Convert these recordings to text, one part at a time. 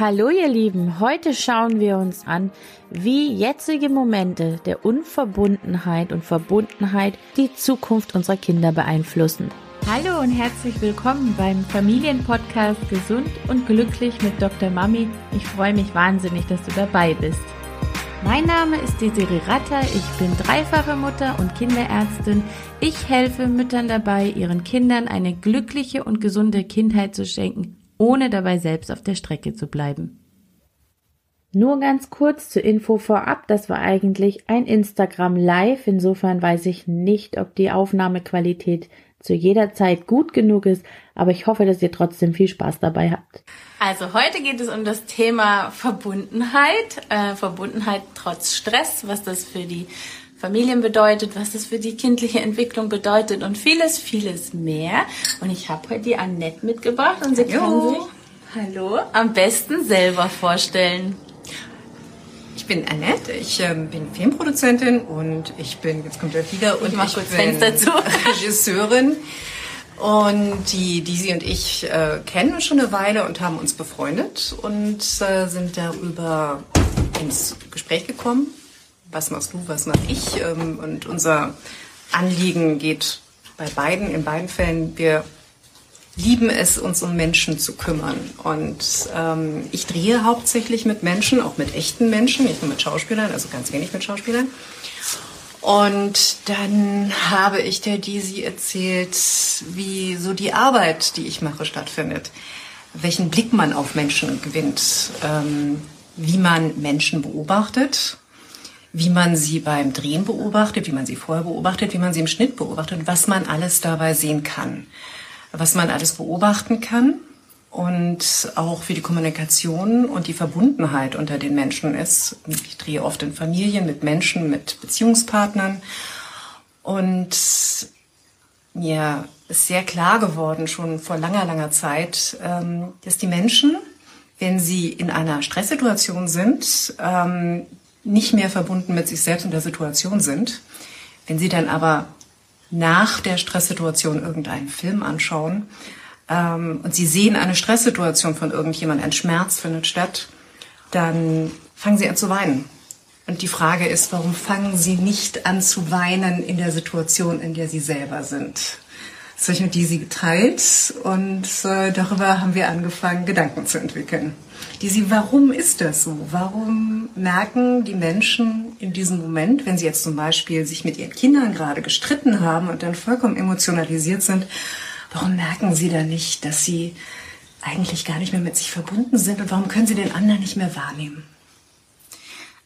Hallo ihr Lieben, heute schauen wir uns an, wie jetzige Momente der Unverbundenheit und Verbundenheit die Zukunft unserer Kinder beeinflussen. Hallo und herzlich willkommen beim Familienpodcast Gesund und Glücklich mit Dr. Mami. Ich freue mich wahnsinnig, dass du dabei bist. Mein Name ist Desiree Ratter, ich bin dreifache Mutter und Kinderärztin. Ich helfe Müttern dabei, ihren Kindern eine glückliche und gesunde Kindheit zu schenken ohne dabei selbst auf der Strecke zu bleiben. Nur ganz kurz zur Info vorab, das war eigentlich ein Instagram Live, insofern weiß ich nicht, ob die Aufnahmequalität zu jeder Zeit gut genug ist, aber ich hoffe, dass ihr trotzdem viel Spaß dabei habt. Also heute geht es um das Thema Verbundenheit, äh, Verbundenheit trotz Stress, was das für die Familien bedeutet, was das für die kindliche Entwicklung bedeutet und vieles, vieles mehr. Und ich habe heute die Annette mitgebracht und sie hallo. kann sich hallo, am besten selber vorstellen. Ich bin Annette, ich äh, bin Filmproduzentin und ich bin, jetzt kommt der Flieger, und ich, ich bin Fenster zu. Regisseurin. Und die, die sie und ich äh, kennen schon eine Weile und haben uns befreundet und äh, sind darüber ins Gespräch gekommen was machst du, was mach ich. Ähm, und unser Anliegen geht bei beiden, in beiden Fällen, wir lieben es, uns um Menschen zu kümmern. Und ähm, ich drehe hauptsächlich mit Menschen, auch mit echten Menschen, nicht nur mit Schauspielern, also ganz wenig mit Schauspielern. Und dann habe ich der Disi erzählt, wie so die Arbeit, die ich mache, stattfindet. Welchen Blick man auf Menschen gewinnt, ähm, wie man Menschen beobachtet wie man sie beim Drehen beobachtet, wie man sie vorher beobachtet, wie man sie im Schnitt beobachtet, was man alles dabei sehen kann, was man alles beobachten kann und auch wie die Kommunikation und die Verbundenheit unter den Menschen ist. Ich drehe oft in Familien mit Menschen, mit Beziehungspartnern und mir ist sehr klar geworden, schon vor langer, langer Zeit, ähm, dass die Menschen, wenn sie in einer Stresssituation sind, ähm, nicht mehr verbunden mit sich selbst und der Situation sind. Wenn sie dann aber nach der Stresssituation irgendeinen Film anschauen ähm, und sie sehen eine Stresssituation von irgendjemand, ein Schmerz findet statt, dann fangen sie an zu weinen. Und die Frage ist, warum fangen sie nicht an zu weinen in der Situation, in der sie selber sind? Das habe ich mit Disi geteilt und äh, darüber haben wir angefangen, Gedanken zu entwickeln. Disi, warum ist das so? Warum merken die Menschen in diesem Moment, wenn sie jetzt zum Beispiel sich mit ihren Kindern gerade gestritten haben und dann vollkommen emotionalisiert sind, warum merken sie dann nicht, dass sie eigentlich gar nicht mehr mit sich verbunden sind und warum können sie den anderen nicht mehr wahrnehmen?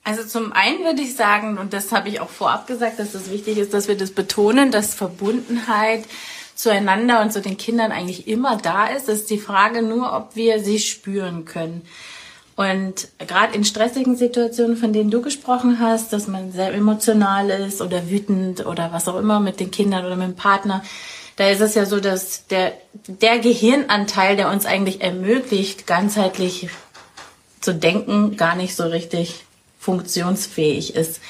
Also zum einen würde ich sagen, und das habe ich auch vorab gesagt, dass es wichtig ist, dass wir das betonen, dass Verbundenheit zueinander und zu den Kindern eigentlich immer da ist. Ist die Frage nur, ob wir sie spüren können. Und gerade in stressigen Situationen, von denen du gesprochen hast, dass man sehr emotional ist oder wütend oder was auch immer mit den Kindern oder mit dem Partner, da ist es ja so, dass der, der Gehirnanteil, der uns eigentlich ermöglicht, ganzheitlich zu denken, gar nicht so richtig funktionsfähig ist.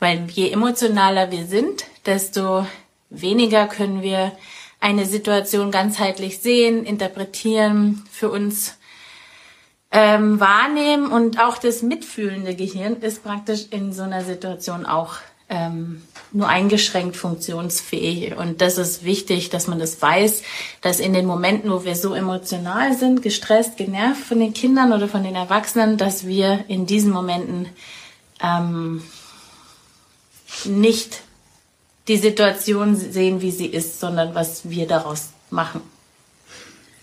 Weil je emotionaler wir sind, desto weniger können wir eine Situation ganzheitlich sehen, interpretieren, für uns ähm, wahrnehmen und auch das mitfühlende Gehirn ist praktisch in so einer Situation auch ähm, nur eingeschränkt funktionsfähig. Und das ist wichtig, dass man das weiß, dass in den Momenten, wo wir so emotional sind, gestresst, genervt von den Kindern oder von den Erwachsenen, dass wir in diesen Momenten ähm, nicht die Situation sehen, wie sie ist, sondern was wir daraus machen.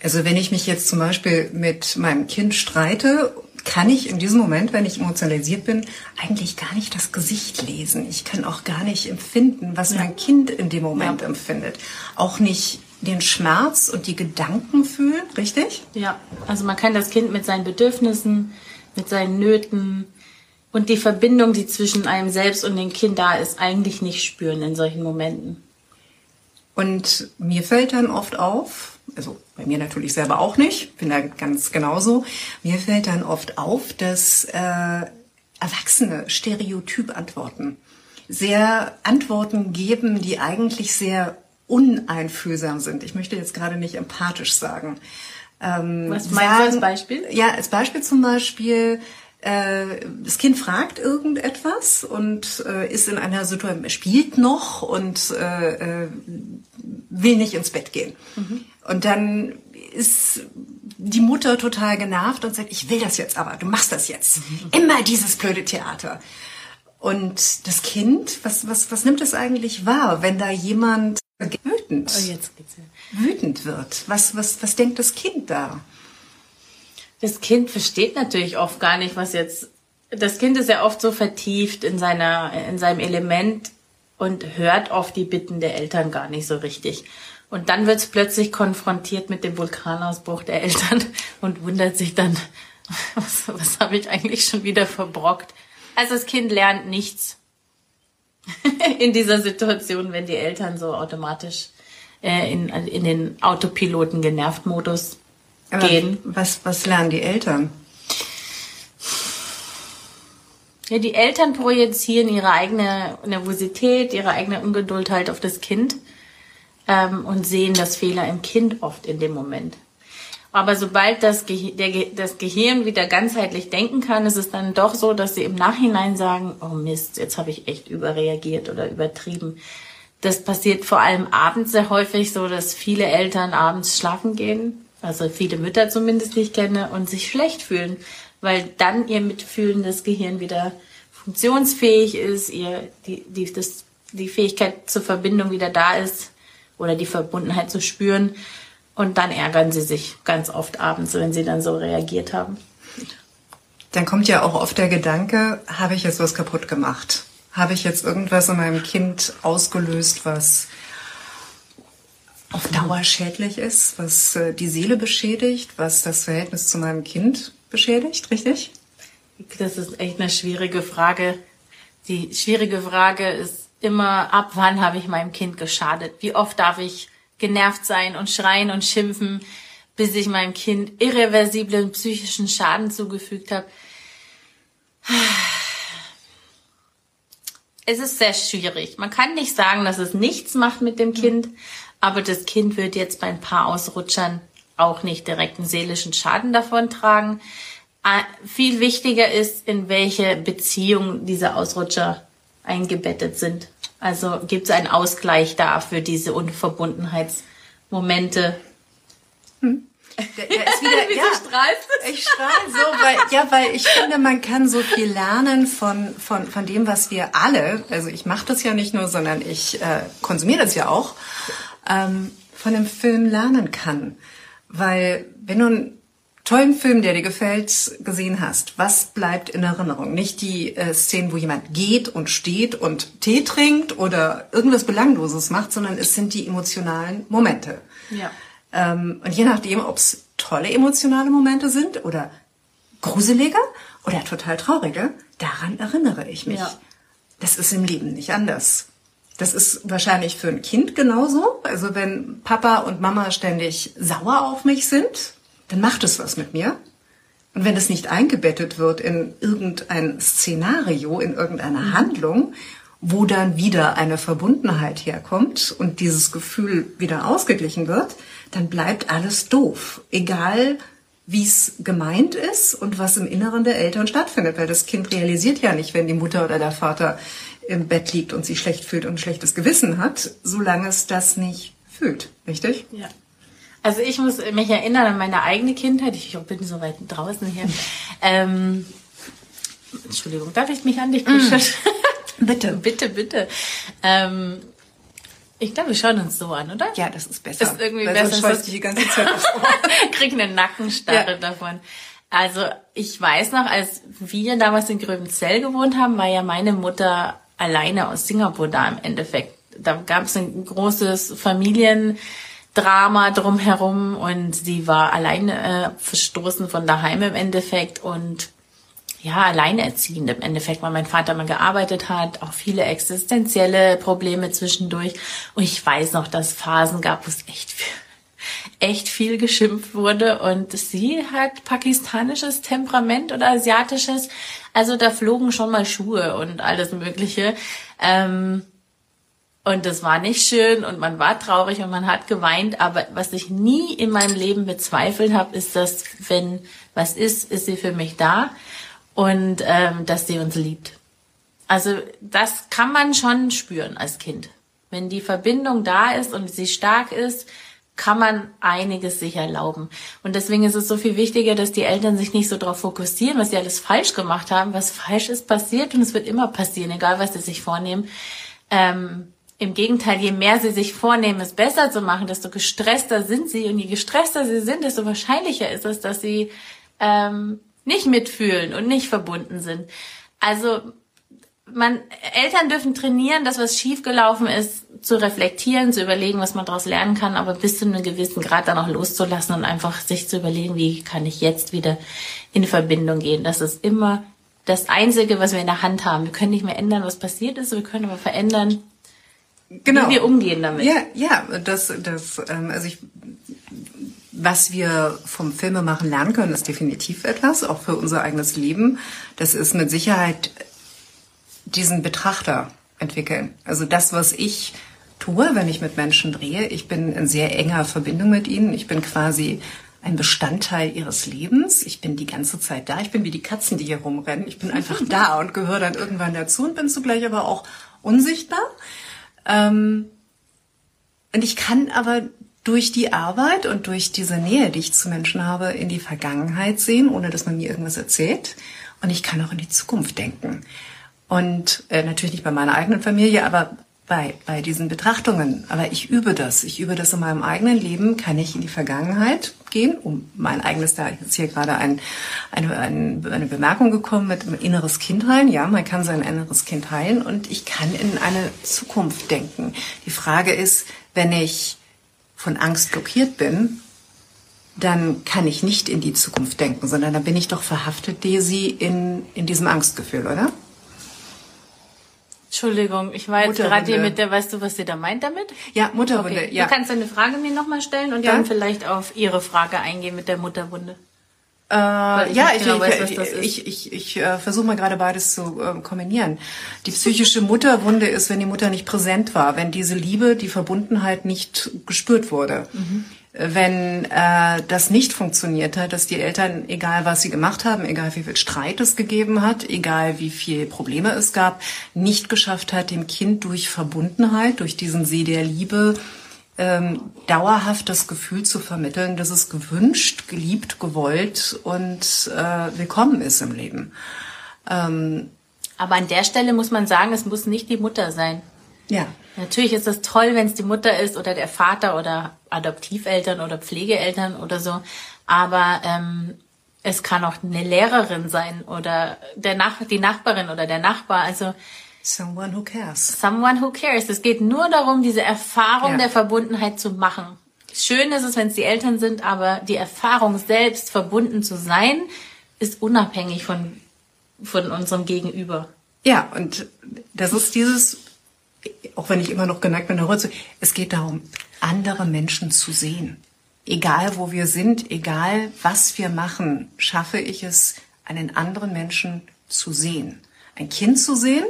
Also wenn ich mich jetzt zum Beispiel mit meinem Kind streite, kann ich in diesem Moment, wenn ich emotionalisiert bin, eigentlich gar nicht das Gesicht lesen. Ich kann auch gar nicht empfinden, was ja. mein Kind in dem Moment ja. empfindet. Auch nicht den Schmerz und die Gedanken fühlen, richtig? Ja, also man kann das Kind mit seinen Bedürfnissen, mit seinen Nöten, und die Verbindung, die zwischen einem selbst und dem Kind da ist, eigentlich nicht spüren in solchen Momenten. Und mir fällt dann oft auf, also bei mir natürlich selber auch nicht, bin da ganz genauso, mir fällt dann oft auf, dass äh, Erwachsene Stereotyp antworten. Sehr Antworten geben, die eigentlich sehr uneinfühlsam sind. Ich möchte jetzt gerade nicht empathisch sagen. Ähm, Was meinst du als Beispiel? Ja, als Beispiel zum Beispiel, das Kind fragt irgendetwas und äh, ist in einer Situation, spielt noch und äh, äh, will nicht ins Bett gehen. Mhm. Und dann ist die Mutter total genervt und sagt, ich will das jetzt aber, du machst das jetzt. Mhm. Immer dieses blöde Theater. Und das Kind, was, was, was nimmt es eigentlich wahr, wenn da jemand wütend, oh, wütend wird? Was, was, was denkt das Kind da? Das Kind versteht natürlich oft gar nicht, was jetzt. Das Kind ist ja oft so vertieft in seiner, in seinem Element und hört oft die Bitten der Eltern gar nicht so richtig. Und dann wird es plötzlich konfrontiert mit dem Vulkanausbruch der Eltern und wundert sich dann, was, was habe ich eigentlich schon wieder verbrockt? Also das Kind lernt nichts in dieser Situation, wenn die Eltern so automatisch äh, in, in den Autopiloten genervt Modus gehen. Was, was lernen die Eltern? Ja, die Eltern projizieren ihre eigene Nervosität, ihre eigene Ungeduld halt auf das Kind ähm, und sehen das Fehler im Kind oft in dem Moment. Aber sobald das, Ge der, das Gehirn wieder ganzheitlich denken kann, ist es dann doch so, dass sie im Nachhinein sagen, oh Mist, jetzt habe ich echt überreagiert oder übertrieben. Das passiert vor allem abends sehr häufig so, dass viele Eltern abends schlafen gehen, also viele Mütter zumindest, die ich kenne, und sich schlecht fühlen, weil dann ihr mitfühlendes Gehirn wieder funktionsfähig ist, ihr die, die, das, die Fähigkeit zur Verbindung wieder da ist oder die Verbundenheit zu spüren und dann ärgern sie sich ganz oft abends, wenn sie dann so reagiert haben. Dann kommt ja auch oft der Gedanke, habe ich jetzt was kaputt gemacht? Habe ich jetzt irgendwas in meinem Kind ausgelöst, was auf Dauer schädlich ist, was äh, die Seele beschädigt, was das Verhältnis zu meinem Kind beschädigt, richtig? Das ist echt eine schwierige Frage. Die schwierige Frage ist immer, ab wann habe ich meinem Kind geschadet? Wie oft darf ich genervt sein und schreien und schimpfen, bis ich meinem Kind irreversiblen psychischen Schaden zugefügt habe. Es ist sehr schwierig. Man kann nicht sagen, dass es nichts macht mit dem Kind, aber das Kind wird jetzt bei ein paar Ausrutschern auch nicht direkt einen seelischen Schaden davon tragen. Äh, viel wichtiger ist, in welche Beziehung diese Ausrutscher eingebettet sind. Also gibt es einen Ausgleich da für diese Unverbundenheitsmomente. Hm. Der, der ist wieder, ja, ich strahle so, weil, ja, weil ich finde, man kann so viel lernen von, von, von dem, was wir alle, also ich mache das ja nicht nur, sondern ich äh, konsumiere das ja auch, ähm, von dem Film lernen kann. Weil wenn du tollen Film, der dir gefällt, gesehen hast, was bleibt in Erinnerung? Nicht die äh, Szenen, wo jemand geht und steht und Tee trinkt oder irgendwas Belangloses macht, sondern es sind die emotionalen Momente. Ja. Ähm, und je nachdem, ob es tolle emotionale Momente sind oder gruselige oder total traurige, daran erinnere ich mich. Ja. Das ist im Leben nicht anders. Das ist wahrscheinlich für ein Kind genauso. Also wenn Papa und Mama ständig sauer auf mich sind, dann macht es was mit mir. Und wenn es nicht eingebettet wird in irgendein Szenario, in irgendeine mhm. Handlung, wo dann wieder eine Verbundenheit herkommt und dieses Gefühl wieder ausgeglichen wird, dann bleibt alles doof. Egal, wie es gemeint ist und was im Inneren der Eltern stattfindet, weil das Kind realisiert ja nicht, wenn die Mutter oder der Vater im Bett liegt und sich schlecht fühlt und ein schlechtes Gewissen hat, solange es das nicht fühlt. Richtig? Ja. Also ich muss mich erinnern an meine eigene Kindheit. Ich bin so weit draußen hier. Ähm, Entschuldigung, darf ich mich an dich kuscheln? Mm. Bitte. bitte, bitte. Ähm, ich glaube, wir schauen uns so an, oder? Ja, das ist besser. Ist irgendwie Weil besser. Sonst die ganze Zeit Krieg eine Nackenstarre ja. davon. Also ich weiß noch, als wir damals in Gröbenzell gewohnt haben, war ja meine Mutter alleine aus Singapur da im Endeffekt. Da gab es ein großes Familien Drama drumherum und sie war alleine äh, verstoßen von daheim im Endeffekt und ja, alleinerziehend im Endeffekt, weil mein Vater mal gearbeitet hat, auch viele existenzielle Probleme zwischendurch. Und ich weiß noch, dass Phasen gab, wo es echt viel, echt viel geschimpft wurde. Und sie hat pakistanisches Temperament oder asiatisches. Also da flogen schon mal Schuhe und alles Mögliche. Ähm, Und das war nicht schön und man war traurig und man hat geweint. Aber was ich nie in meinem Leben bezweifelt habe, ist, dass wenn was ist, ist sie für mich da und ähm, dass sie uns liebt. Also das kann man schon spüren als Kind. Wenn die Verbindung da ist und sie stark ist, kann man einiges sich erlauben. Und deswegen ist es so viel wichtiger, dass die Eltern sich nicht so darauf fokussieren, was sie alles falsch gemacht haben. Was falsch ist, passiert und es wird immer passieren, egal was sie sich vornehmen. Ähm, Im Gegenteil, je mehr sie sich vornehmen, es besser zu machen, desto gestresster sind sie. Und je gestresster sie sind, desto wahrscheinlicher ist es, dass sie ähm, nicht mitfühlen und nicht verbunden sind. Also man, Eltern dürfen trainieren, das, was schiefgelaufen ist, zu reflektieren, zu überlegen, was man daraus lernen kann, aber bis zu einem gewissen Grad dann auch loszulassen und einfach sich zu überlegen, wie kann ich jetzt wieder in Verbindung gehen. Das ist immer das Einzige, was wir in der Hand haben. Wir können nicht mehr ändern, was passiert ist, wir können aber verändern, genau. wie wir umgehen damit. Ja, ja, das, das, ähm, also ich, was wir vom Filmemachen lernen können, ist definitiv etwas, auch für unser eigenes Leben. Das ist mit Sicherheit diesen Betrachter entwickeln. Also das, was ich tue, wenn ich mit Menschen drehe, ich bin in sehr enger Verbindung mit ihnen. Ich bin quasi ein Bestandteil ihres Lebens. Ich bin die ganze Zeit da. Ich bin wie die Katzen, die hier rumrennen. Ich bin einfach da und gehöre dann irgendwann dazu und bin zugleich aber auch unsichtbar. Ähm, und ich kann aber durch die Arbeit und durch diese Nähe, die ich zu Menschen habe, in die Vergangenheit sehen, ohne dass man mir irgendwas erzählt. Und ich kann auch in die Zukunft denken. Und äh, natürlich nicht bei meiner eigenen Familie, aber bei, bei diesen Betrachtungen. Aber ich übe das. Ich übe das in meinem eigenen Leben. Kann ich in die Vergangenheit gehen, um mein eigenes, da ist hier gerade ein, eine, eine, Bemerkung gekommen mit inneres Kind heilen. Ja, man kann sein inneres Kind heilen und ich kann in eine Zukunft denken. Die Frage ist, wenn ich von Angst blockiert bin, dann kann ich nicht in die Zukunft denken, sondern dann bin ich doch verhaftet, Daisy, in, in diesem Angstgefühl, oder? Entschuldigung, ich war jetzt gerade hier mit der, weißt du, was sie da meint damit? Ja, Mutterwunde, okay. ja. Du kannst deine Frage mir nochmal stellen und ja. dann vielleicht auf ihre Frage eingehen mit der Mutterwunde. Äh, ja, ich, genau weiß, ich, ich, ich, ich, äh, versuche mal gerade beides zu äh, kombinieren. Die psychische Mutterwunde ist, wenn die Mutter nicht präsent war, wenn diese Liebe, die Verbundenheit nicht gespürt wurde. Mhm wenn äh, das nicht funktioniert hat, dass die Eltern, egal was sie gemacht haben, egal wie viel Streit es gegeben hat, egal wie viel Probleme es gab, nicht geschafft hat, dem Kind durch Verbundenheit, durch diesen See der Liebe ähm, dauerhaft das Gefühl zu vermitteln, dass es gewünscht, geliebt, gewollt und äh, willkommen ist im Leben. Ähm, Aber an der Stelle muss man sagen, es muss nicht die Mutter sein. Ja. Natürlich ist es toll, wenn es die Mutter ist oder der Vater oder Adoptiveltern oder Pflegeeltern oder so. Aber ähm, es kann auch eine Lehrerin sein oder der Nach die Nachbarin oder der Nachbar. Also someone who cares. Someone who cares. Es geht nur darum, diese Erfahrung ja. der Verbundenheit zu machen. Schön ist es, wenn es die Eltern sind, aber die Erfahrung selbst verbunden zu sein, ist unabhängig von von unserem Gegenüber. Ja, und das ist dieses auch wenn ich immer noch geneigt bin, es geht darum, andere Menschen zu sehen. Egal wo wir sind, egal was wir machen, schaffe ich es, einen anderen Menschen zu sehen. Ein Kind zu sehen,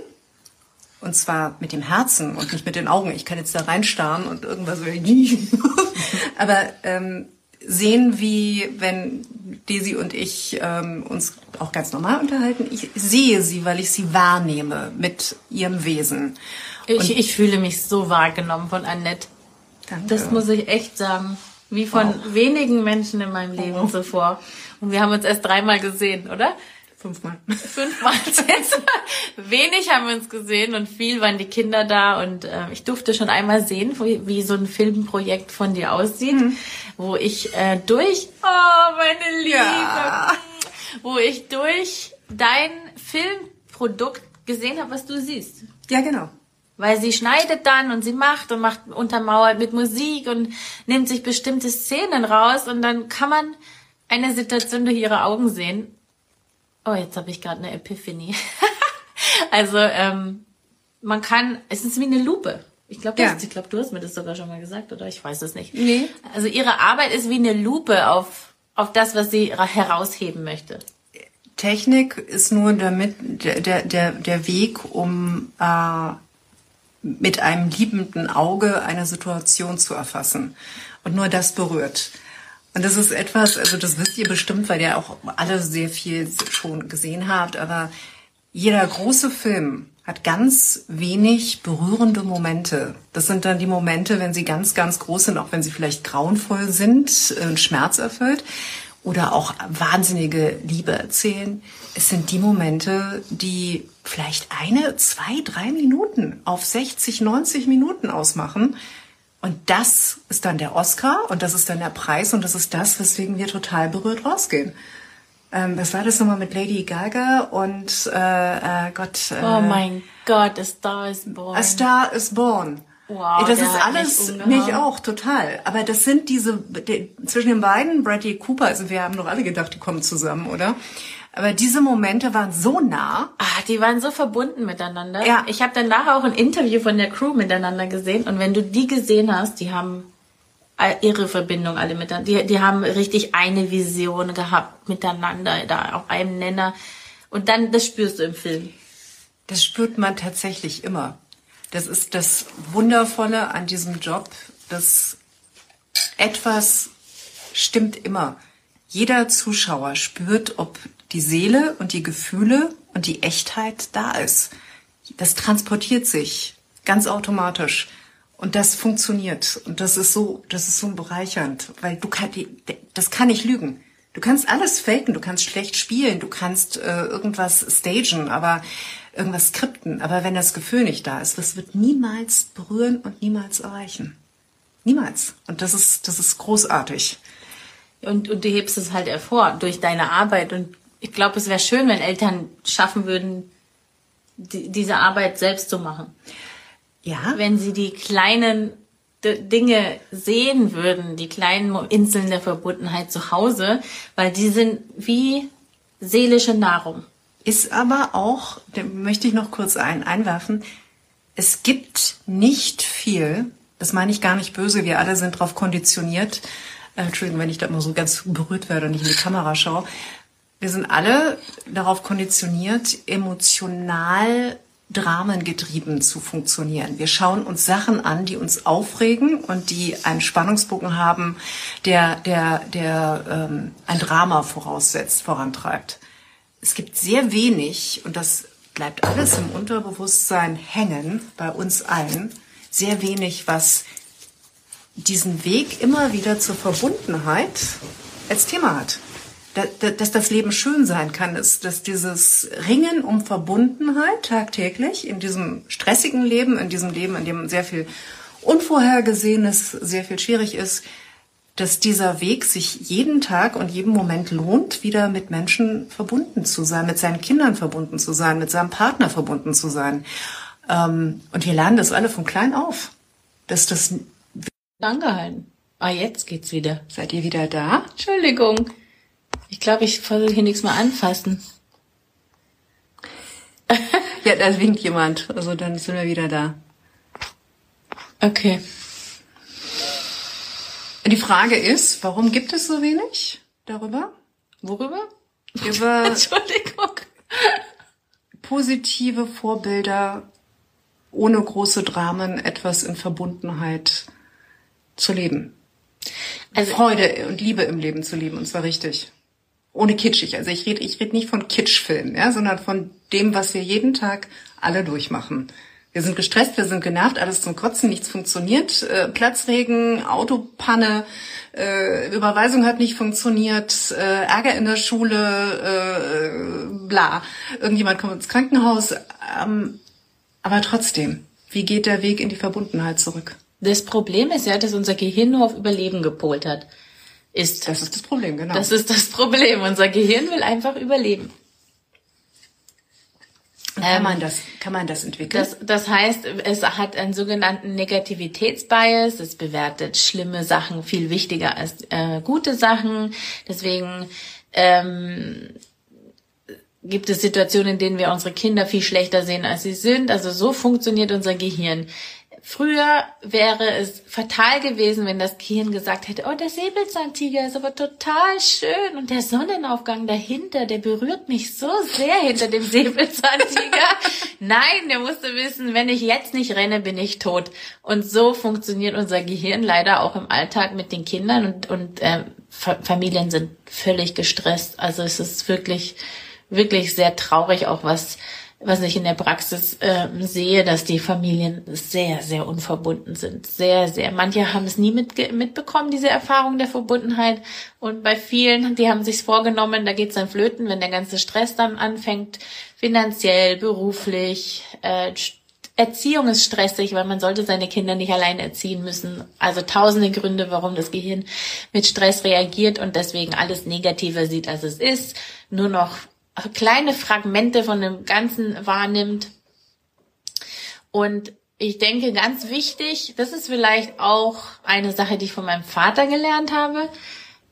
und zwar mit dem Herzen und nicht mit den Augen. Ich kann jetzt da reinstarren und irgendwas, aber ähm, sehen, wie wenn Desi und ich ähm, uns auch ganz normal unterhalten. Ich sehe sie, weil ich sie wahrnehme mit ihrem Wesen. Ich, ich fühle mich so wahrgenommen von Annette. Danke. Das muss ich echt sagen. Wie von wow. wenigen Menschen in meinem Leben wow. zuvor. Und wir haben uns erst dreimal gesehen, oder? Fünfmal. Fünfmal. Wenig haben wir uns gesehen und viel waren die Kinder da und äh, ich durfte schon einmal sehen, wie, wie so ein Filmprojekt von dir aussieht, mhm. wo ich äh, durch, oh meine Liebe, ja. wo ich durch dein Filmprodukt gesehen habe, was du siehst. Ja, genau. Weil sie schneidet dann und sie macht und macht untermauert mit Musik und nimmt sich bestimmte Szenen raus und dann kann man eine Situation durch ihre Augen sehen. Oh, jetzt habe ich gerade eine Epiphanie. also ähm, man kann, es ist wie eine Lupe. Ich glaube, ja. ich glaube, du hast mir das sogar schon mal gesagt, oder? Ich weiß es nicht. Nee. Also ihre Arbeit ist wie eine Lupe auf auf das, was sie herausheben möchte. Technik ist nur damit der der der Weg, um äh, mit einem liebenden Auge eine Situation zu erfassen. Und nur das berührt. Und das ist etwas, also das wisst ihr bestimmt, weil ihr auch alle sehr viel schon gesehen habt, aber jeder große Film hat ganz wenig berührende Momente. Das sind dann die Momente, wenn sie ganz, ganz groß sind, auch wenn sie vielleicht grauenvoll sind, äh, schmerzerfüllt oder auch wahnsinnige Liebe erzählen. Es sind die Momente, die vielleicht eine, zwei, drei Minuten auf 60, 90 Minuten ausmachen. Und das ist dann der Oscar und das ist dann der Preis und das ist das, weswegen wir total berührt rausgehen. Ähm, was war das nochmal mit Lady Gaga und äh, äh, Gott? Äh, oh mein Gott, A Star is Born. A Star is Born. Wow, das ist alles mich auch total. Aber das sind diese die, zwischen den beiden, Bradley Cooper, also wir haben doch alle gedacht, die kommen zusammen, oder? Aber diese Momente waren so nah. Ah, die waren so verbunden miteinander. Ja. Ich habe dann nachher auch ein Interview von der Crew miteinander gesehen und wenn du die gesehen hast, die haben ihre Verbindung alle miteinander. Die, die haben richtig eine Vision gehabt miteinander, da auf einem Nenner. Und dann, das spürst du im Film. Das spürt man tatsächlich immer. Das ist das Wundervolle an diesem Job, dass etwas stimmt immer. Jeder Zuschauer spürt, ob die Seele und die Gefühle und die Echtheit da ist. Das transportiert sich ganz automatisch. Und das funktioniert. Und das ist so, das ist so bereichernd, weil du kann, die, das kann nicht lügen. Du kannst alles faken, du kannst schlecht spielen, du kannst äh, irgendwas stagen, aber irgendwas skripten. Aber wenn das Gefühl nicht da ist, das wird niemals berühren und niemals erreichen. Niemals. Und das ist, das ist großartig. Und, und du hebst es halt hervor durch deine Arbeit. Und ich glaube, es wäre schön, wenn Eltern schaffen würden, die, diese Arbeit selbst zu machen. Ja. Wenn sie die kleinen Dinge sehen würden, die kleinen Inseln der Verbundenheit zu Hause, weil die sind wie seelische Nahrung. Ist aber auch, da möchte ich noch kurz ein, einwerfen, es gibt nicht viel, das meine ich gar nicht böse, wir alle sind darauf konditioniert, äh, Entschuldigung, wenn ich da immer so ganz berührt werde und nicht in die Kamera schaue, wir sind alle darauf konditioniert, emotional dramengetrieben zu funktionieren. Wir schauen uns Sachen an, die uns aufregen und die einen Spannungsbogen haben, der, der, der ähm, ein Drama voraussetzt, vorantreibt. Es gibt sehr wenig, und das bleibt alles im Unterbewusstsein hängen, bei uns allen, sehr wenig, was diesen Weg immer wieder zur Verbundenheit als Thema hat. Da- da- Dass das Leben schön sein kann, ist, dass dieses Ringen um Verbundenheit tagtäglich in diesem stressigen Leben, in diesem Leben, in dem sehr viel Unvorhergesehenes, sehr viel schwierig ist, dass dieser Weg sich jeden Tag und jeden Moment lohnt, wieder mit Menschen verbunden zu sein, mit seinen Kindern verbunden zu sein, mit seinem Partner verbunden zu sein. Ähm, Und wir lernen das alle von klein auf. Dass das, Angehalten. Ah, jetzt geht's wieder. seid ihr wieder da? Entschuldigung. Ich glaube, ich versuche hier nichts mehr anfassen. Ja, da winkt jemand. Also dann sind wir wieder da. Okay. Die Frage ist, warum gibt es so wenig darüber? Worüber? Über Entschuldigung. positive Vorbilder, ohne große Dramen, etwas in Verbundenheit zu leben. Also, Freude und Liebe im Leben zu leben, und zwar richtig. Ohne kitschig. Also ich rede ich red nicht von Kitschfilmen, ja, sondern von dem, was wir jeden Tag alle durchmachen. Wir sind gestresst, wir sind genervt, alles zum Kotzen, nichts funktioniert. Äh, Platzregen, Autopanne, äh, Überweisung hat nicht funktioniert, äh, Ärger in der Schule, äh, bla. Irgendjemand kommt ins Krankenhaus. Ähm, aber trotzdem, wie geht der Weg in die Verbundenheit zurück? das Problem ist ja, dass unser Gehirn nur auf Überleben gepolt hat. Ist. Das ist das Problem, genau. Das ist das Problem. Unser Gehirn will einfach überleben. kann man das, kann man das entwickeln? Das, das heißt, es hat einen sogenannten Negativitätsbias. Es bewertet schlimme Sachen viel wichtiger als äh, gute Sachen. Deswegen ähm, gibt es Situationen, in denen wir unsere Kinder viel schlechter sehen, als sie sind. Also so funktioniert unser Gehirn. Früher wäre es fatal gewesen, wenn das Gehirn gesagt hätte, oh, der Säbelzahntiger ist aber total schön und der Sonnenaufgang dahinter, der berührt mich so sehr hinter dem Säbelzahntiger. Nein, der musste wissen, wenn ich jetzt nicht renne, bin ich tot. Und so funktioniert unser Gehirn leider auch im Alltag mit den Kindern und, und äh, Familien sind völlig gestresst. Also es ist wirklich, wirklich sehr traurig auch, was was ich in der Praxis äh, sehe, dass die Familien sehr, sehr unverbunden sind. Sehr, sehr. Manche haben es nie mit, mitbekommen, diese Erfahrung der Verbundenheit. Und bei vielen, die haben sich's vorgenommen, da geht's dann flöten, wenn der ganze Stress dann anfängt, finanziell, beruflich. Äh, Erziehung ist stressig, weil man sollte seine Kinder nicht allein erziehen müssen. Also tausende Gründe, warum das Gehirn mit Stress reagiert und deswegen alles negativer sieht, als es ist. Nur noch kleine Fragmente von dem Ganzen wahrnimmt. Und ich denke, ganz wichtig, das ist vielleicht auch eine Sache, die ich von meinem Vater gelernt habe,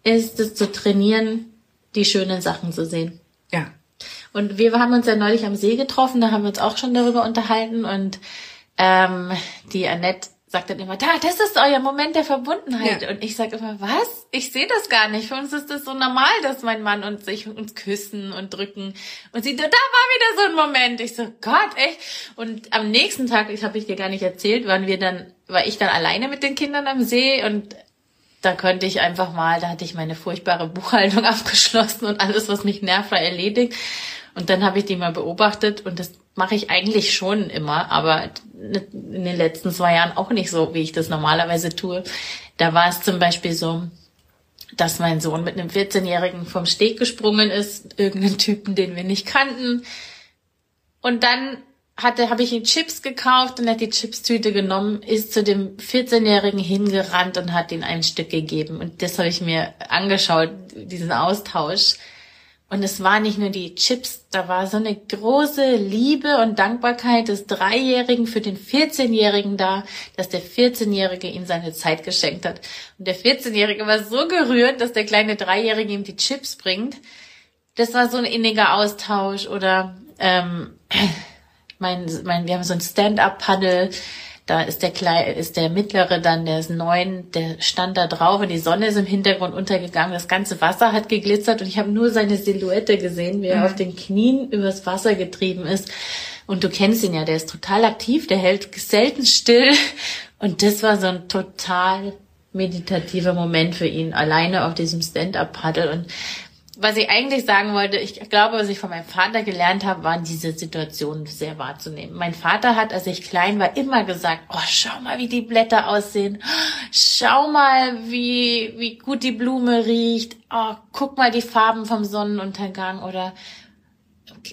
ist es zu trainieren, die schönen Sachen zu sehen. Ja. Und wir haben uns ja neulich am See getroffen, da haben wir uns auch schon darüber unterhalten und ähm, die Annette sagt dann immer, da, das ist euer Moment der Verbundenheit. Ja. Und ich sage immer, was? Ich sehe das gar nicht. Für uns ist das so normal, dass mein Mann und sich uns küssen und drücken. Und sie, da war wieder so ein Moment. Ich so, Gott, echt? Und am nächsten Tag, ich habe ich dir gar nicht erzählt, waren wir dann, war ich dann alleine mit den Kindern am See und da konnte ich einfach mal, da hatte ich meine furchtbare Buchhaltung abgeschlossen und alles, was mich nervt, war erledigt. Und dann habe ich die mal beobachtet und das mache ich eigentlich schon immer, aber in den letzten zwei Jahren auch nicht so, wie ich das normalerweise tue. Da war es zum Beispiel so, dass mein Sohn mit einem 14-Jährigen vom Steg gesprungen ist, irgendeinen Typen, den wir nicht kannten. Und dann hatte, habe ich ihm Chips gekauft und hat die Chips-Tüte genommen, ist zu dem 14-Jährigen hingerannt und hat ihm ein Stück gegeben. Und das habe ich mir angeschaut, diesen Austausch. Und es war nicht nur die Chips, da war so eine große Liebe und Dankbarkeit des Dreijährigen für den 14-Jährigen da, dass der 14-Jährige ihm seine Zeit geschenkt hat. Und der 14-Jährige war so gerührt, dass der kleine Dreijährige ihm die Chips bringt. Das war so ein inniger Austausch. Oder ähm, mein, mein, wir haben so ein Stand-up-Paddle da ist der Kleine, ist der mittlere dann, der ist neun, der stand da drauf und die Sonne ist im Hintergrund untergegangen. Das ganze Wasser hat geglitzert und ich habe nur seine Silhouette gesehen, wie er mhm. auf den Knien übers Wasser getrieben ist. Und du kennst ihn ja, der ist total aktiv, der hält selten still. Und das war so ein total meditativer Moment für ihn, alleine auf diesem Stand-up-Paddle. Und was ich eigentlich sagen wollte, ich glaube, was ich von meinem Vater gelernt habe, waren diese Situationen sehr wahrzunehmen. Mein Vater hat, als ich klein war, immer gesagt, oh, schau mal, wie die Blätter aussehen. Schau mal, wie, wie gut die Blume riecht. Oh, guck mal die Farben vom Sonnenuntergang oder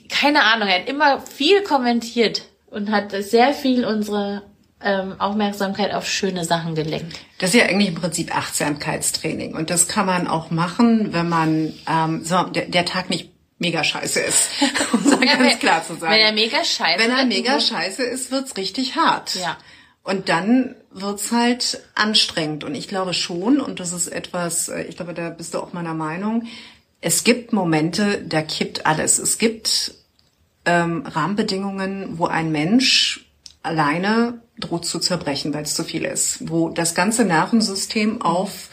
keine Ahnung. Er hat immer viel kommentiert und hat sehr viel unsere ähm, Aufmerksamkeit auf schöne Sachen gelenkt. Das ist ja eigentlich im Prinzip Achtsamkeitstraining. Und das kann man auch machen, wenn man ähm, so, der, der Tag nicht mega scheiße ist. Um es ja, ganz klar zu sagen. Wenn er mega scheiße Wenn er mega scheiße ist, wird's richtig hart. Ja. Und dann wird's halt anstrengend. Und ich glaube schon, und das ist etwas, äh, ich glaube, da bist du auch meiner Meinung, es gibt Momente, da kippt alles. Es gibt ähm, Rahmenbedingungen, wo ein Mensch alleine droht zu zerbrechen, weil es zu viel ist, wo das ganze Nervensystem auf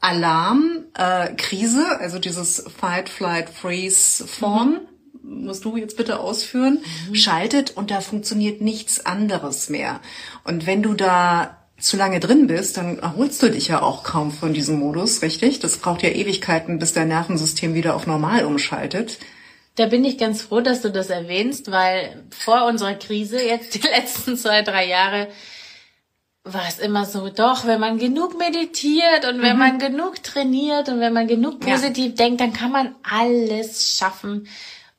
Alarm, äh, Krise, also dieses Fight, Flight, Freeze Form, musst du jetzt bitte ausführen, mhm. schaltet und da funktioniert nichts anderes mehr. Und wenn du da zu lange drin bist, dann erholst du dich ja auch kaum von diesem Modus, richtig? Das braucht ja Ewigkeiten, bis dein Nervensystem wieder auf normal umschaltet. Da bin ich ganz froh, dass du das erwähnst, weil vor unserer Krise, jetzt die letzten zwei, drei Jahre, war es immer so, doch, wenn man genug meditiert und wenn mhm. man genug trainiert und wenn man genug positiv ja. denkt, dann kann man alles schaffen.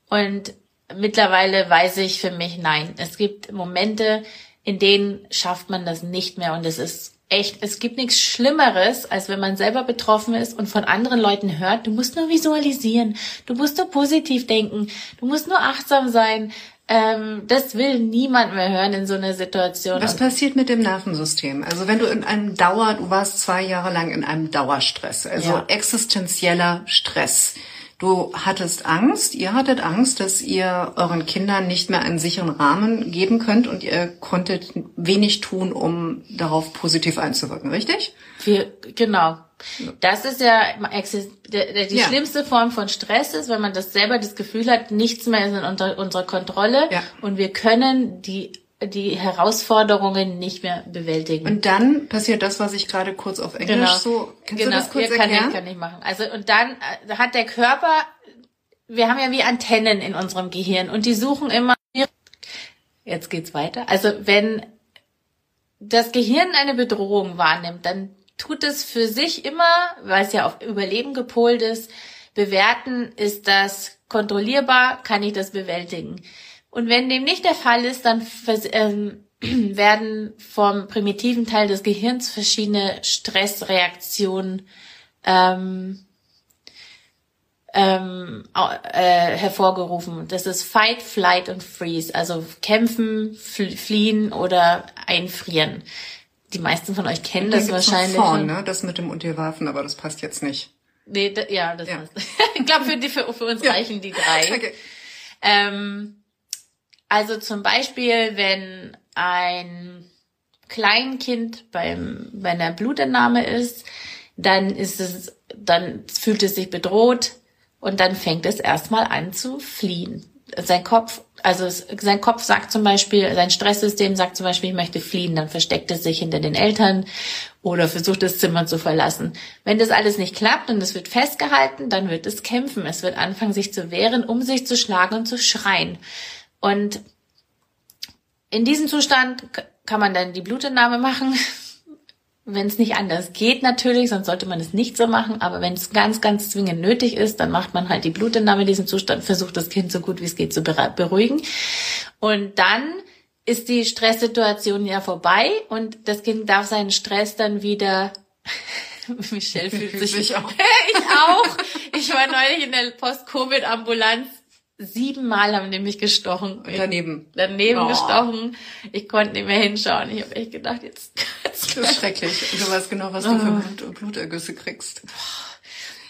Und mittlerweile weiß ich für mich, nein, es gibt Momente, in denen schafft man das nicht mehr und es ist echt, es gibt nichts Schlimmeres, als wenn man selber betroffen ist und von anderen Leuten hört, du musst nur visualisieren, du musst nur positiv denken, du musst nur achtsam sein. Ähm, das will niemand mehr hören in so einer Situation. Was passiert mit dem Nervensystem? Also wenn du in einem Dauer, du warst zwei Jahre lang in einem Dauerstress, also ja. existenzieller Stress. Du hattest Angst, ihr hattet Angst, dass ihr euren Kindern nicht mehr einen sicheren Rahmen geben könnt und ihr konntet wenig tun, um darauf positiv einzuwirken, richtig? Wir, genau. Das ist ja die ja. schlimmste Form von Stress ist, wenn man das selber das Gefühl hat, nichts mehr ist in unter, unserer Kontrolle ja. und wir können die die Herausforderungen nicht mehr bewältigen. Und dann passiert das, was ich gerade kurz auf Englisch genau. so. Kannst genau. du das kurz ja, kann, erklären? kann ich machen. Also und dann äh, hat der Körper, wir haben ja wie Antennen in unserem Gehirn und die suchen immer. Jetzt geht's weiter. Also wenn das Gehirn eine Bedrohung wahrnimmt, dann tut es für sich immer, weil es ja auf Überleben gepolt ist, bewerten, ist das kontrollierbar, kann ich das bewältigen. Und wenn dem nicht der Fall ist, dann ähm, werden vom primitiven Teil des Gehirns verschiedene Stressreaktionen ähm, ähm, äh, hervorgerufen. Das ist Fight, Flight und Freeze, also kämpfen, fliehen oder einfrieren. Die meisten von euch kennen das wahrscheinlich. Vorn, ne? Das mit dem Unterwerfen, aber das passt jetzt nicht. Nee, da, ja, das ja. passt. ich glaube, für, die, für, für uns ja. reichen die drei. Okay. Ähm, also zum Beispiel, wenn ein Kleinkind beim, bei einer Blutentnahme ist, dann ist es, dann fühlt es sich bedroht und dann fängt es erstmal an zu fliehen. Sein Kopf, also es, sein Kopf sagt zum Beispiel, sein Stresssystem sagt zum Beispiel, ich möchte fliehen, dann versteckt es sich hinter den Eltern oder versucht das Zimmer zu verlassen. Wenn das alles nicht klappt und es wird festgehalten, dann wird es kämpfen. Es wird anfangen, sich zu wehren, um sich zu schlagen und zu schreien. Und in diesem Zustand kann man dann die Blutentnahme machen. Wenn es nicht anders geht natürlich, sonst sollte man es nicht so machen. Aber wenn es ganz, ganz zwingend nötig ist, dann macht man halt die Blutentnahme in diesem Zustand, versucht das Kind so gut wie es geht zu beruhigen. Und dann ist die Stresssituation ja vorbei und das Kind darf seinen Stress dann wieder Michelle fühlt sich. Ich auch. ich auch. Ich war neulich in der Post-Covid-Ambulanz Siebenmal haben die mich gestochen. Daneben. Daneben oh. gestochen. Ich konnte nicht mehr hinschauen. Ich habe echt gedacht, jetzt. jetzt das ist schrecklich. Du weißt genau, was du für oh. Blut, Blutergüsse kriegst.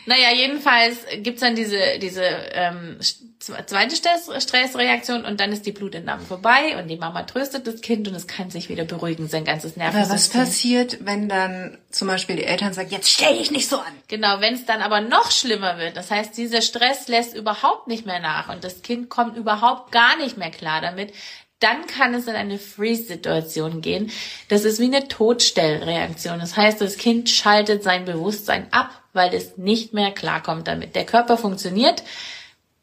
Naja, jedenfalls gibt's dann diese, diese ähm, zweite Stress Stressreaktion und dann ist die Blutentnahme vorbei und die Mama tröstet das Kind und es kann sich wieder beruhigen, sein ganzes Nervensystem. Aber was passiert, wenn dann zum Beispiel die Eltern sagen, jetzt stell dich nicht so an? Genau, wenn es dann aber noch schlimmer wird, das heißt, dieser Stress lässt überhaupt nicht mehr nach und das Kind kommt überhaupt gar nicht mehr klar damit, dann kann es in eine Freeze-Situation gehen. Das ist wie eine Todstellreaktion. Das heißt, das Kind schaltet sein Bewusstsein ab, weil es nicht mehr klarkommt damit. Der Körper funktioniert,